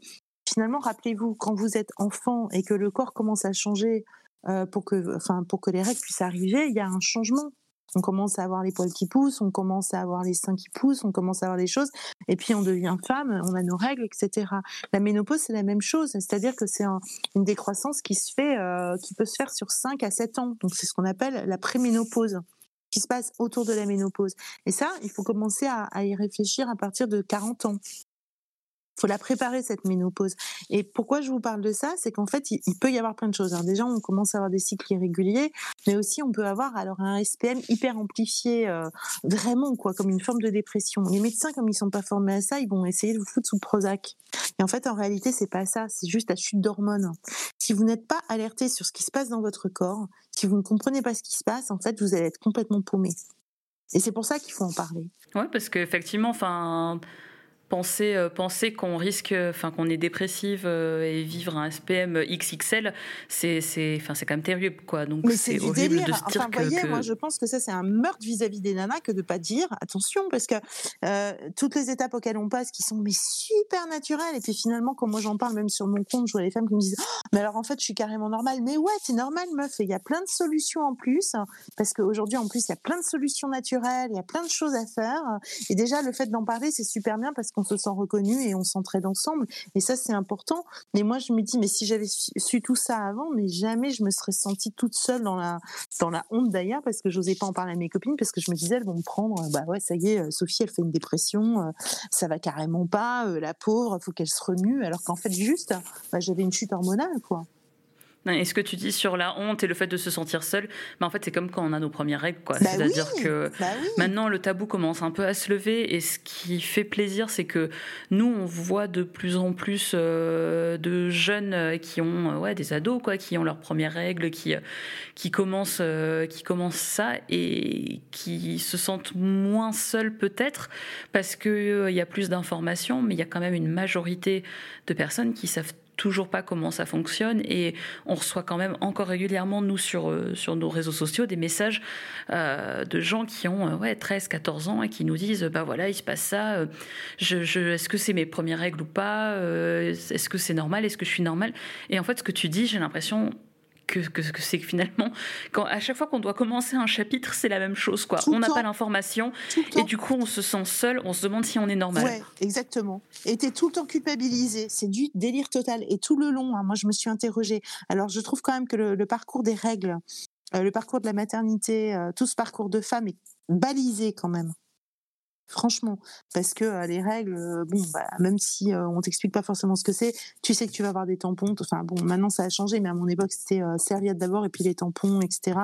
finalement, rappelez-vous, quand vous êtes enfant et que le corps commence à changer euh, pour que, enfin, pour que les règles puissent arriver, il y a un changement. On commence à avoir les poils qui poussent, on commence à avoir les seins qui poussent, on commence à avoir des choses, et puis on devient femme, on a nos règles, etc. La ménopause, c'est la même chose, c'est-à-dire que c'est un- une décroissance qui se fait, euh, qui peut se faire sur 5 à 7 ans. Donc c'est ce qu'on appelle la préménopause qui se passe autour de la ménopause. Et ça, il faut commencer à, à y réfléchir à partir de 40 ans. Faut la préparer, cette ménopause. Et pourquoi je vous parle de ça? C'est qu'en fait, il, peut y avoir plein de choses. Alors déjà, on commence à avoir des cycles irréguliers, mais aussi on peut avoir alors un SPM hyper amplifié, euh, vraiment, quoi, comme une forme de dépression. Les médecins, comme ils sont pas formés à ça, ils vont essayer de vous foutre sous Prozac. Et en fait, en réalité, c'est pas ça. C'est juste la chute d'hormones. Si vous n'êtes pas alerté sur ce qui se passe dans votre corps, si vous ne comprenez pas ce qui se passe, en fait, vous allez être complètement paumé. Et c'est pour ça qu'il faut en parler. Ouais, parce qu'effectivement, enfin, penser, euh, penser qu'on risque, enfin, qu'on est dépressive euh, et vivre un SPM XXL, c'est, c'est, enfin, c'est quand même terrible, quoi. Donc Mais c'est horrible délire. de se dire Enfin, que. voyez, que- moi, je pense que ça, c'est un meurtre vis-à-vis des nanas que de pas dire attention, parce que euh, toutes les étapes auxquelles on passe, qui sont mais super naturelles, et puis finalement, quand moi j'en parle, même sur mon compte, je vois les femmes qui me disent, Oh, mais alors en fait, je suis carrément normale. Mais ouais, t'es normale, meuf. Et il y a plein de solutions en plus, parce qu'aujourd'hui, en plus, il y a plein de solutions naturelles, il y a plein de choses à faire. Et déjà, le fait d'en parler, c'est super bien parce qu'on se sent reconnu et on s'entraide ensemble. Et ça, c'est important. Mais moi, je me dis, mais si j'avais su, tout ça avant, mais jamais je me serais sentie toute seule dans la, dans la honte d'ailleurs, parce que j'osais pas en parler à mes copines, parce que je me disais, elles vont me prendre, euh, bah ouais, ça y est, euh, Sophie, elle fait une dépression, euh, ça va carrément pas, la pauvre, faut qu'elle se remue, alors qu'en fait, juste, bah, j'avais une chute hormonale, quoi. Et ce que tu dis sur la honte et le fait de se sentir seul, mais en fait, c'est comme quand on a nos premières règles, quoi. Bah C'est-à-dire oui, que bah oui. Maintenant, le tabou commence un peu à se lever et ce qui fait plaisir, c'est que nous, on voit de plus en plus euh, de jeunes euh, qui ont, euh, ouais, des ados, quoi, qui ont leurs premières règles, qui, qui, commencent, euh, qui commencent ça et qui se sentent moins seuls peut-être parce qu'il y a plus d'informations, mais il y a quand même une majorité de personnes qui savent toujours pas comment ça fonctionne et on reçoit quand même encore régulièrement nous sur euh, sur nos réseaux sociaux des messages euh, de gens qui ont euh, ouais 13 14 ans et qui nous disent bah voilà il se passe ça est-ce que c'est mes premières règles ou pas est-ce que c'est normal est-ce que je suis normale? Et en fait ce que tu dis j'ai l'impression que, que, que c'est que finalement, quand, à chaque fois qu'on doit commencer un chapitre, c'est la même chose. Quoi. Tout On n'a pas l'information et du coup, on se sent seul, on se demande si on est normal. Ouais, exactement. Et t'es tout le temps culpabilisé. C'est du délire total. Et tout le long, hein, moi, je me suis interrogée. Alors, je trouve quand même que le, le parcours des règles, euh, le parcours de la maternité, euh, tout ce parcours de femme est balisé quand même. Franchement, parce que les règles, bon, bah, même si euh, on t'explique pas forcément ce que c'est, tu sais que tu vas avoir des tampons. Enfin bon, maintenant ça a changé, mais à mon époque c'était serviette d'abord et puis les tampons, etc.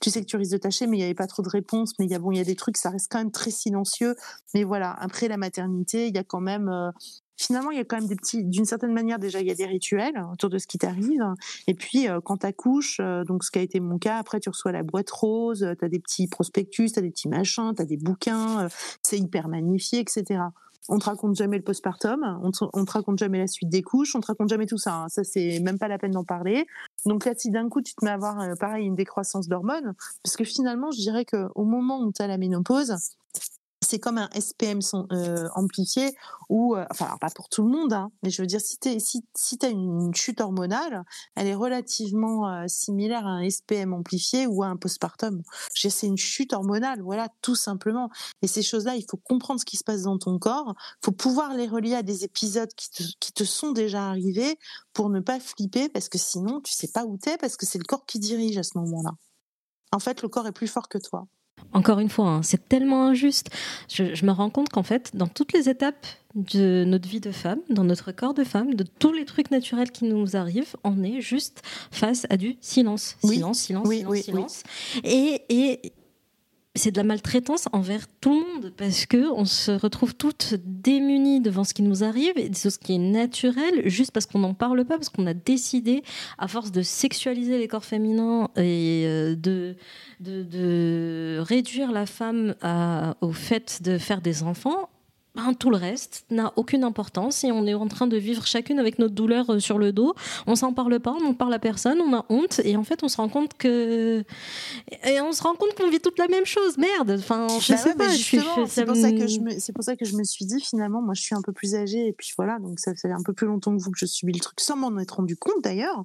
Tu sais que tu risques de tâcher, mais il y avait pas trop de réponses. Mais il y a bon, il y a des trucs, ça reste quand même très silencieux. Mais voilà, après la maternité, il y a quand même finalement, il y a quand même des petits, d'une certaine manière, déjà, il y a des rituels autour de ce qui t'arrive. Et puis, euh, quand t'accouches, euh, donc ce qui a été mon cas, après, tu reçois la boîte rose, tu as des petits prospectus, tu as des petits machins, tu as des bouquins, euh, c'est hyper magnifié, etc. on te raconte jamais le postpartum, on te, te raconte jamais la suite des couches, on te raconte jamais tout ça. hein. Ça, c'est même pas la peine d'en parler. Donc là, si d'un coup, tu te mets à avoir, euh, pareil, une décroissance d'hormones, parce que finalement, je dirais qu'au moment où tu as la ménopause, c'est comme un SPM euh, amplifié ou euh, enfin pas pour tout le monde hein, mais je veux dire si tu as une chute hormonale elle est relativement euh, similaire à un SPM amplifié ou à un postpartum. C'est une chute hormonale voilà tout simplement. Et ces choses là il faut comprendre ce qui se passe dans ton corps. Faut pouvoir les relier à des épisodes qui te, qui te sont déjà arrivés pour ne pas flipper parce que sinon tu sais pas où t'es parce que c'est le corps qui dirige à ce moment là en fait le corps est plus fort que toi Encore une fois, hein, c'est tellement injuste. Je, je me rends compte qu'en fait, dans toutes les étapes de notre vie de femme, dans notre corps de femme, de tous les trucs naturels qui nous arrivent, on est juste face à du silence. Oui. Silence, silence, Oui, silence, oui, oui. silence. Et, et c'est de la maltraitance envers tout le monde parce que on se retrouve toutes démunies devant ce qui nous arrive et ce qui est naturel juste parce qu'on n'en parle pas parce qu'on a décidé à force de sexualiser les corps féminins et euh, de, de, réduire la femme au fait de faire des enfants ben, tout le reste n'a aucune importance et on est en train de vivre chacune avec notre douleur euh, sur le dos. On s'en parle pas, on n'en parle à personne, on a honte et en fait on se rend compte que et on se rend compte qu'on vit toute la même chose. Merde. Enfin, je Bah sais ouais, pas. je suis- justement, je- c'est pour ça que je me, c'est pour ça que je me suis dit finalement, moi je suis un peu plus âgée et puis voilà, donc ça fait un peu plus longtemps que vous que je subis le truc sans m'en être rendu compte d'ailleurs,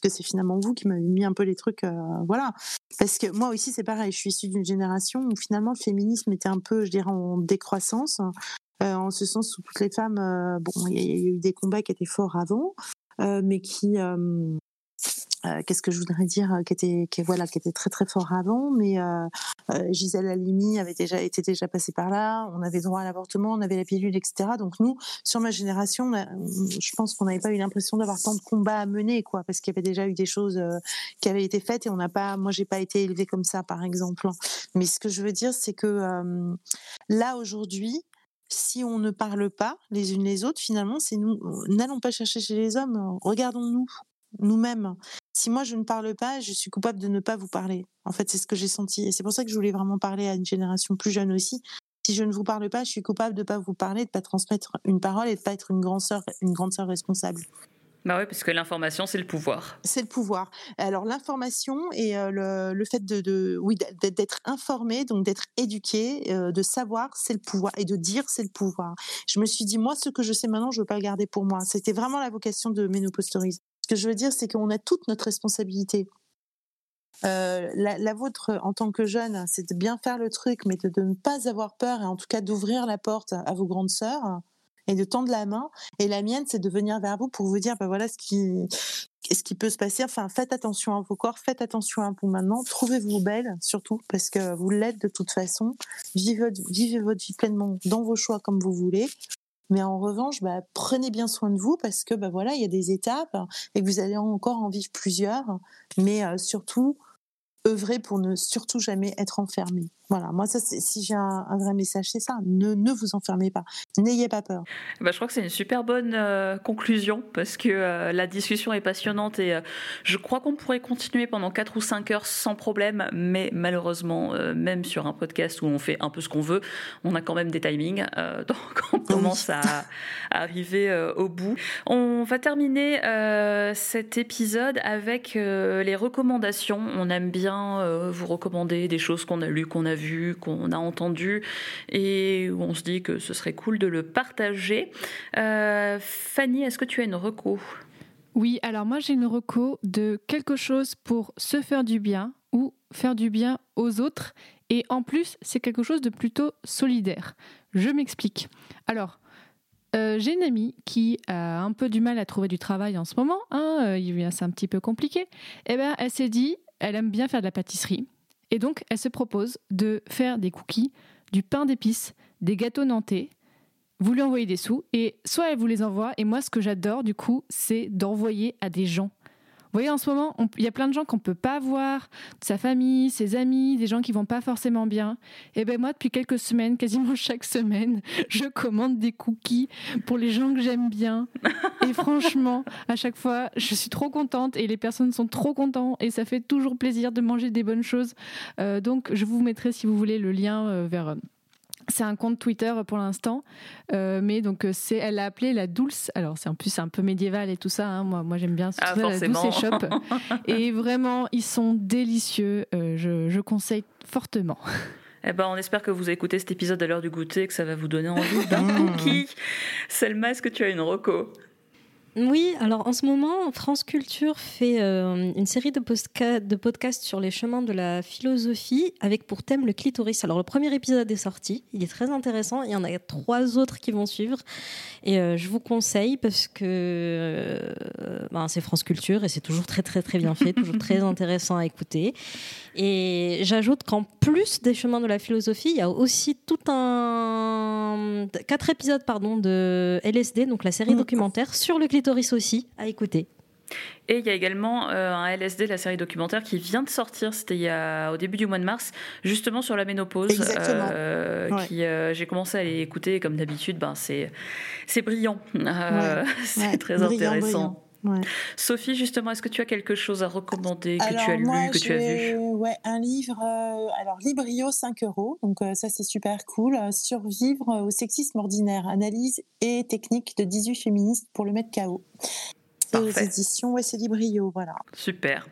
parce que c'est finalement vous qui m'avez mis un peu les trucs, euh, voilà. Parce que moi aussi c'est pareil, je suis issue d'une génération où finalement le féminisme était un peu, je dirais, en décroissance, euh, en ce sens où toutes les femmes, euh, bon, il y, a- eu des combats qui étaient forts avant, mais qui euh, qu'est-ce que je voudrais dire euh, qui était qui voilà qui était très très fort avant mais euh, Gisèle Halimi avait déjà été déjà passée par là on avait droit à l'avortement on avait la pilule etc donc nous sur ma génération je pense qu'on n'avait pas eu l'impression d'avoir tant de combats à mener quoi parce qu'il y avait déjà eu des choses qui avaient été faites et on n'a pas moi j'ai pas été élevée comme ça par exemple mais ce que je veux dire c'est que là aujourd'hui si on ne parle pas les unes les autres, finalement, c'est nous. N'allons pas chercher chez les hommes. Regardons-nous, nous-mêmes. Si moi je ne parle pas, je suis coupable de ne pas vous parler. En fait, c'est ce que j'ai senti, et c'est pour ça que je voulais vraiment parler à une génération plus jeune aussi. Si je ne vous parle pas, je suis coupable de ne pas vous parler, de ne pas transmettre une parole et de ne pas être une grande sœur, une grande sœur responsable. Bah ouais, parce que l'information, c'est le pouvoir. C'est le pouvoir. Alors l'information et euh, le, le fait de, de oui d'être- informé, donc d'être éduqué, euh, de savoir, c'est le pouvoir et de dire, c'est le pouvoir. Je me suis dit moi, ce que je sais maintenant, je veux pas le garder pour moi. C'était vraiment la vocation de Ménopause. Ce que je veux dire, c'est qu'on a toute notre responsabilité. Euh, la, vôtre en tant que jeune, c'est de bien faire le truc, mais de, ne pas avoir peur et en tout cas d'ouvrir la porte à vos grandes sœurs et de tendre la main. Et la mienne, c'est de venir vers vous pour vous dire, ben voilà ce qui, ce qui peut se passer. Enfin, faites attention à vos corps, faites attention à vous maintenant. Trouvez-vous belle, surtout, parce que vous l'êtes de toute façon. Vivez votre vie pleinement dans vos choix comme vous voulez. Mais en revanche, bah, prenez bien soin de vous parce que bah, voilà, il y a des étapes et que vous allez encore en vivre plusieurs. Mais euh, surtout, œuvrer pour ne surtout jamais être enfermé. Voilà, moi, ça, si j'ai un, un vrai message, c'est ça. Ne, ne vous enfermez pas. N'ayez pas peur. Bah, je crois que c'est une super bonne euh, conclusion parce que euh, la discussion est passionnante et euh, je crois qu'on pourrait continuer pendant 4 ou 5 heures sans problème, mais malheureusement, même sur un podcast où on fait un peu ce qu'on veut, on a quand même des timings, (laughs) donc on commence à, à arriver au bout. On va terminer cet épisode avec les recommandations. On aime bien vous recommander des choses qu'on a lues, qu'on a vues, qu'on a entendues et où on se dit que ce serait cool de le partager. Euh, Fanny, est-ce que tu as une reco? Oui, alors moi j'ai une reco de quelque chose pour se faire du bien ou faire du bien aux autres. Et en plus, c'est quelque chose de plutôt solidaire. Je m'explique. Alors, euh, j'ai une amie qui a un peu du mal à trouver du travail en ce moment. Hein, euh, c'est un petit peu compliqué. Et ben, elle s'est dit, elle aime bien faire de la pâtisserie. Et donc, elle se propose de faire des cookies, du pain d'épices, des gâteaux nantais. Vous lui envoyez des sous et soit elle vous les envoie. Et moi, ce que j'adore du coup, c'est d'envoyer à des gens. Vous voyez, en ce moment, il y a plein de gens qu'on peut pas voir, de sa famille, ses amis, des gens qui vont pas forcément bien. Et ben moi, depuis quelques semaines, quasiment (laughs) chaque semaine, je commande des cookies pour les gens que j'aime bien. (laughs) Et franchement, à chaque fois, je suis trop contente et les personnes sont trop contentes et ça fait toujours plaisir de manger des bonnes choses. Euh, donc, je vous mettrai, si vous voulez, le lien euh, vers euh, C'est un compte Twitter pour l'instant, euh, mais donc euh, c'est, elle l'a appelé la Dulce. Alors c'est en plus c'est un peu médiéval et tout ça. hein. Moi, moi j'aime bien ce Ah, truc-là, la Dulce et Shop. (laughs) et vraiment, ils sont délicieux. Euh, je, je conseille fortement. Eh ben, on espère que vous avez écouté cet épisode à l'heure du goûter, que ça va vous donner envie d'un (laughs) cookie. Selma, est-ce que tu as une reco? Oui, alors en ce moment, France Culture fait euh, une série de, podcasts sur les chemins de la philosophie avec pour thème le clitoris. Alors le premier épisode est sorti, il est très intéressant, il y en a trois autres qui vont suivre et euh, je vous conseille parce que euh, ben, c'est France Culture et c'est toujours très très très bien fait, toujours très (laughs) intéressant à écouter. Et j'ajoute qu'en plus des chemins de la philosophie, il y a aussi tout un quatre épisodes pardon de LSD, donc la série Mm. documentaire sur le clitoris aussi à écouter. Et il y a également euh, un LSD, la série documentaire, qui vient de sortir, c'était il y a- au début du mois de mars, justement sur la ménopause. Exactement. euh, Ouais. qui, euh, J'ai commencé à les écouter, et comme d'habitude, ben, c'est c'est brillant. Euh, (laughs) c'est Ouais, très brillant, intéressant. brillant. Ouais. Sophie, justement, est-ce que tu as quelque chose à recommander, que Alors, tu as moi, lu, que tu as vu? Ouais, un livre, euh, alors Librio 5 euros, donc euh, ça c'est super cool. Euh, Survivre au sexisme ordinaire, analyse et technique de 18 féministes pour le mettre KO. C'est aux Parfait. éditions, ouais, c'est Librio, voilà. Super.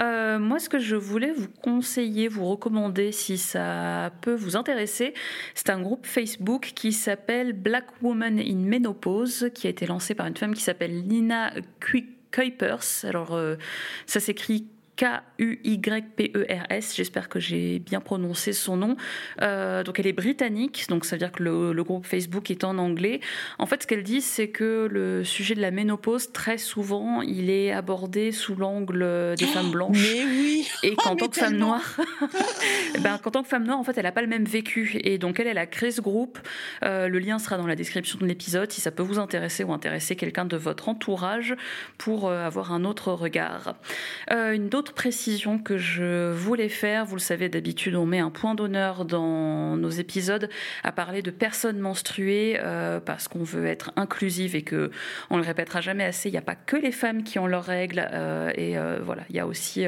Euh, moi, ce que je voulais vous conseiller, vous recommander, si ça peut vous intéresser, c'est un groupe Facebook qui s'appelle Black Woman in Menopause, qui a été lancé par une femme qui s'appelle Nina Kui- Kuipers. Alors, euh, ça s'écrit K-U-Y-P-E-R-S. J'espère que j'ai bien prononcé son nom. Euh, donc, elle est britannique, donc ça veut dire que le, le groupe Facebook est en anglais. En fait, ce qu'elle dit, c'est que le sujet de la ménopause, très souvent, il est abordé sous l'angle des femmes blanches. Mais oui Et qu'en mais tant que femme noire, (laughs) ben, qu'en tant que femme noire, en fait, elle n'a pas le même vécu. Et donc, elle, elle a créé ce groupe. Euh, le lien sera dans la description de l'épisode si ça peut vous intéresser ou intéresser quelqu'un de votre entourage pour euh, avoir un autre regard. Une autre précision que je voulais faire, vous le savez, d'habitude, on met un point d'honneur dans nos épisodes à parler de personnes menstruées euh, parce qu'on veut être inclusive et que on le répétera jamais assez. Il n'y a pas que les femmes qui ont leurs règles euh, et euh, voilà, il y a aussi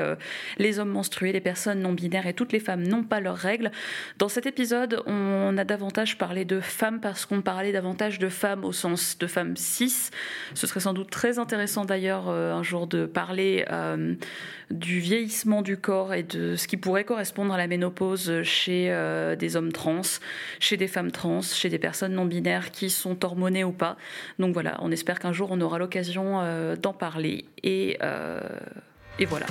les hommes menstrués, les personnes non binaires et toutes les femmes n'ont pas leurs règles. Dans cet épisode, on a davantage parlé de femmes parce qu'on parlait davantage de femmes au sens de femmes cis. Ce serait sans doute très intéressant d'ailleurs un jour de parler du vieillissement du corps et de ce qui pourrait correspondre à la ménopause chez euh, des hommes trans, chez des femmes trans, chez des personnes non binaires qui sont hormonées ou pas. Donc voilà, on espère qu'un jour on aura l'occasion euh, d'en parler et, euh, et voilà.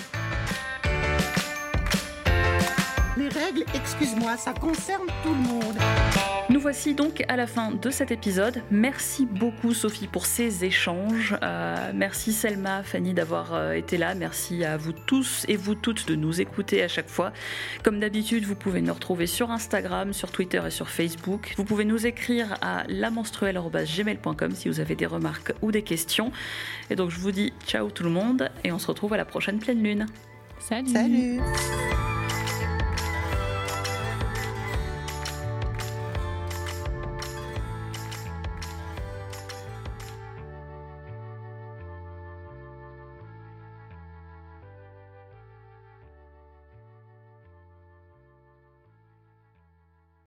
Les règles, excuse-moi, ça concerne tout le monde. Nous voici donc à la fin de cet épisode. Merci beaucoup Sophie pour ces échanges. Euh, merci Selma, Fanny d'avoir euh, été là. Merci à vous tous et vous toutes de nous écouter à chaque fois. Comme d'habitude, vous pouvez nous retrouver sur Instagram, sur Twitter et sur Facebook. Vous pouvez nous écrire à lamenstruelle.gmail.com si vous avez des remarques ou des questions. Et donc je vous dis ciao tout le monde et on se retrouve à la prochaine pleine lune. Salut. Salut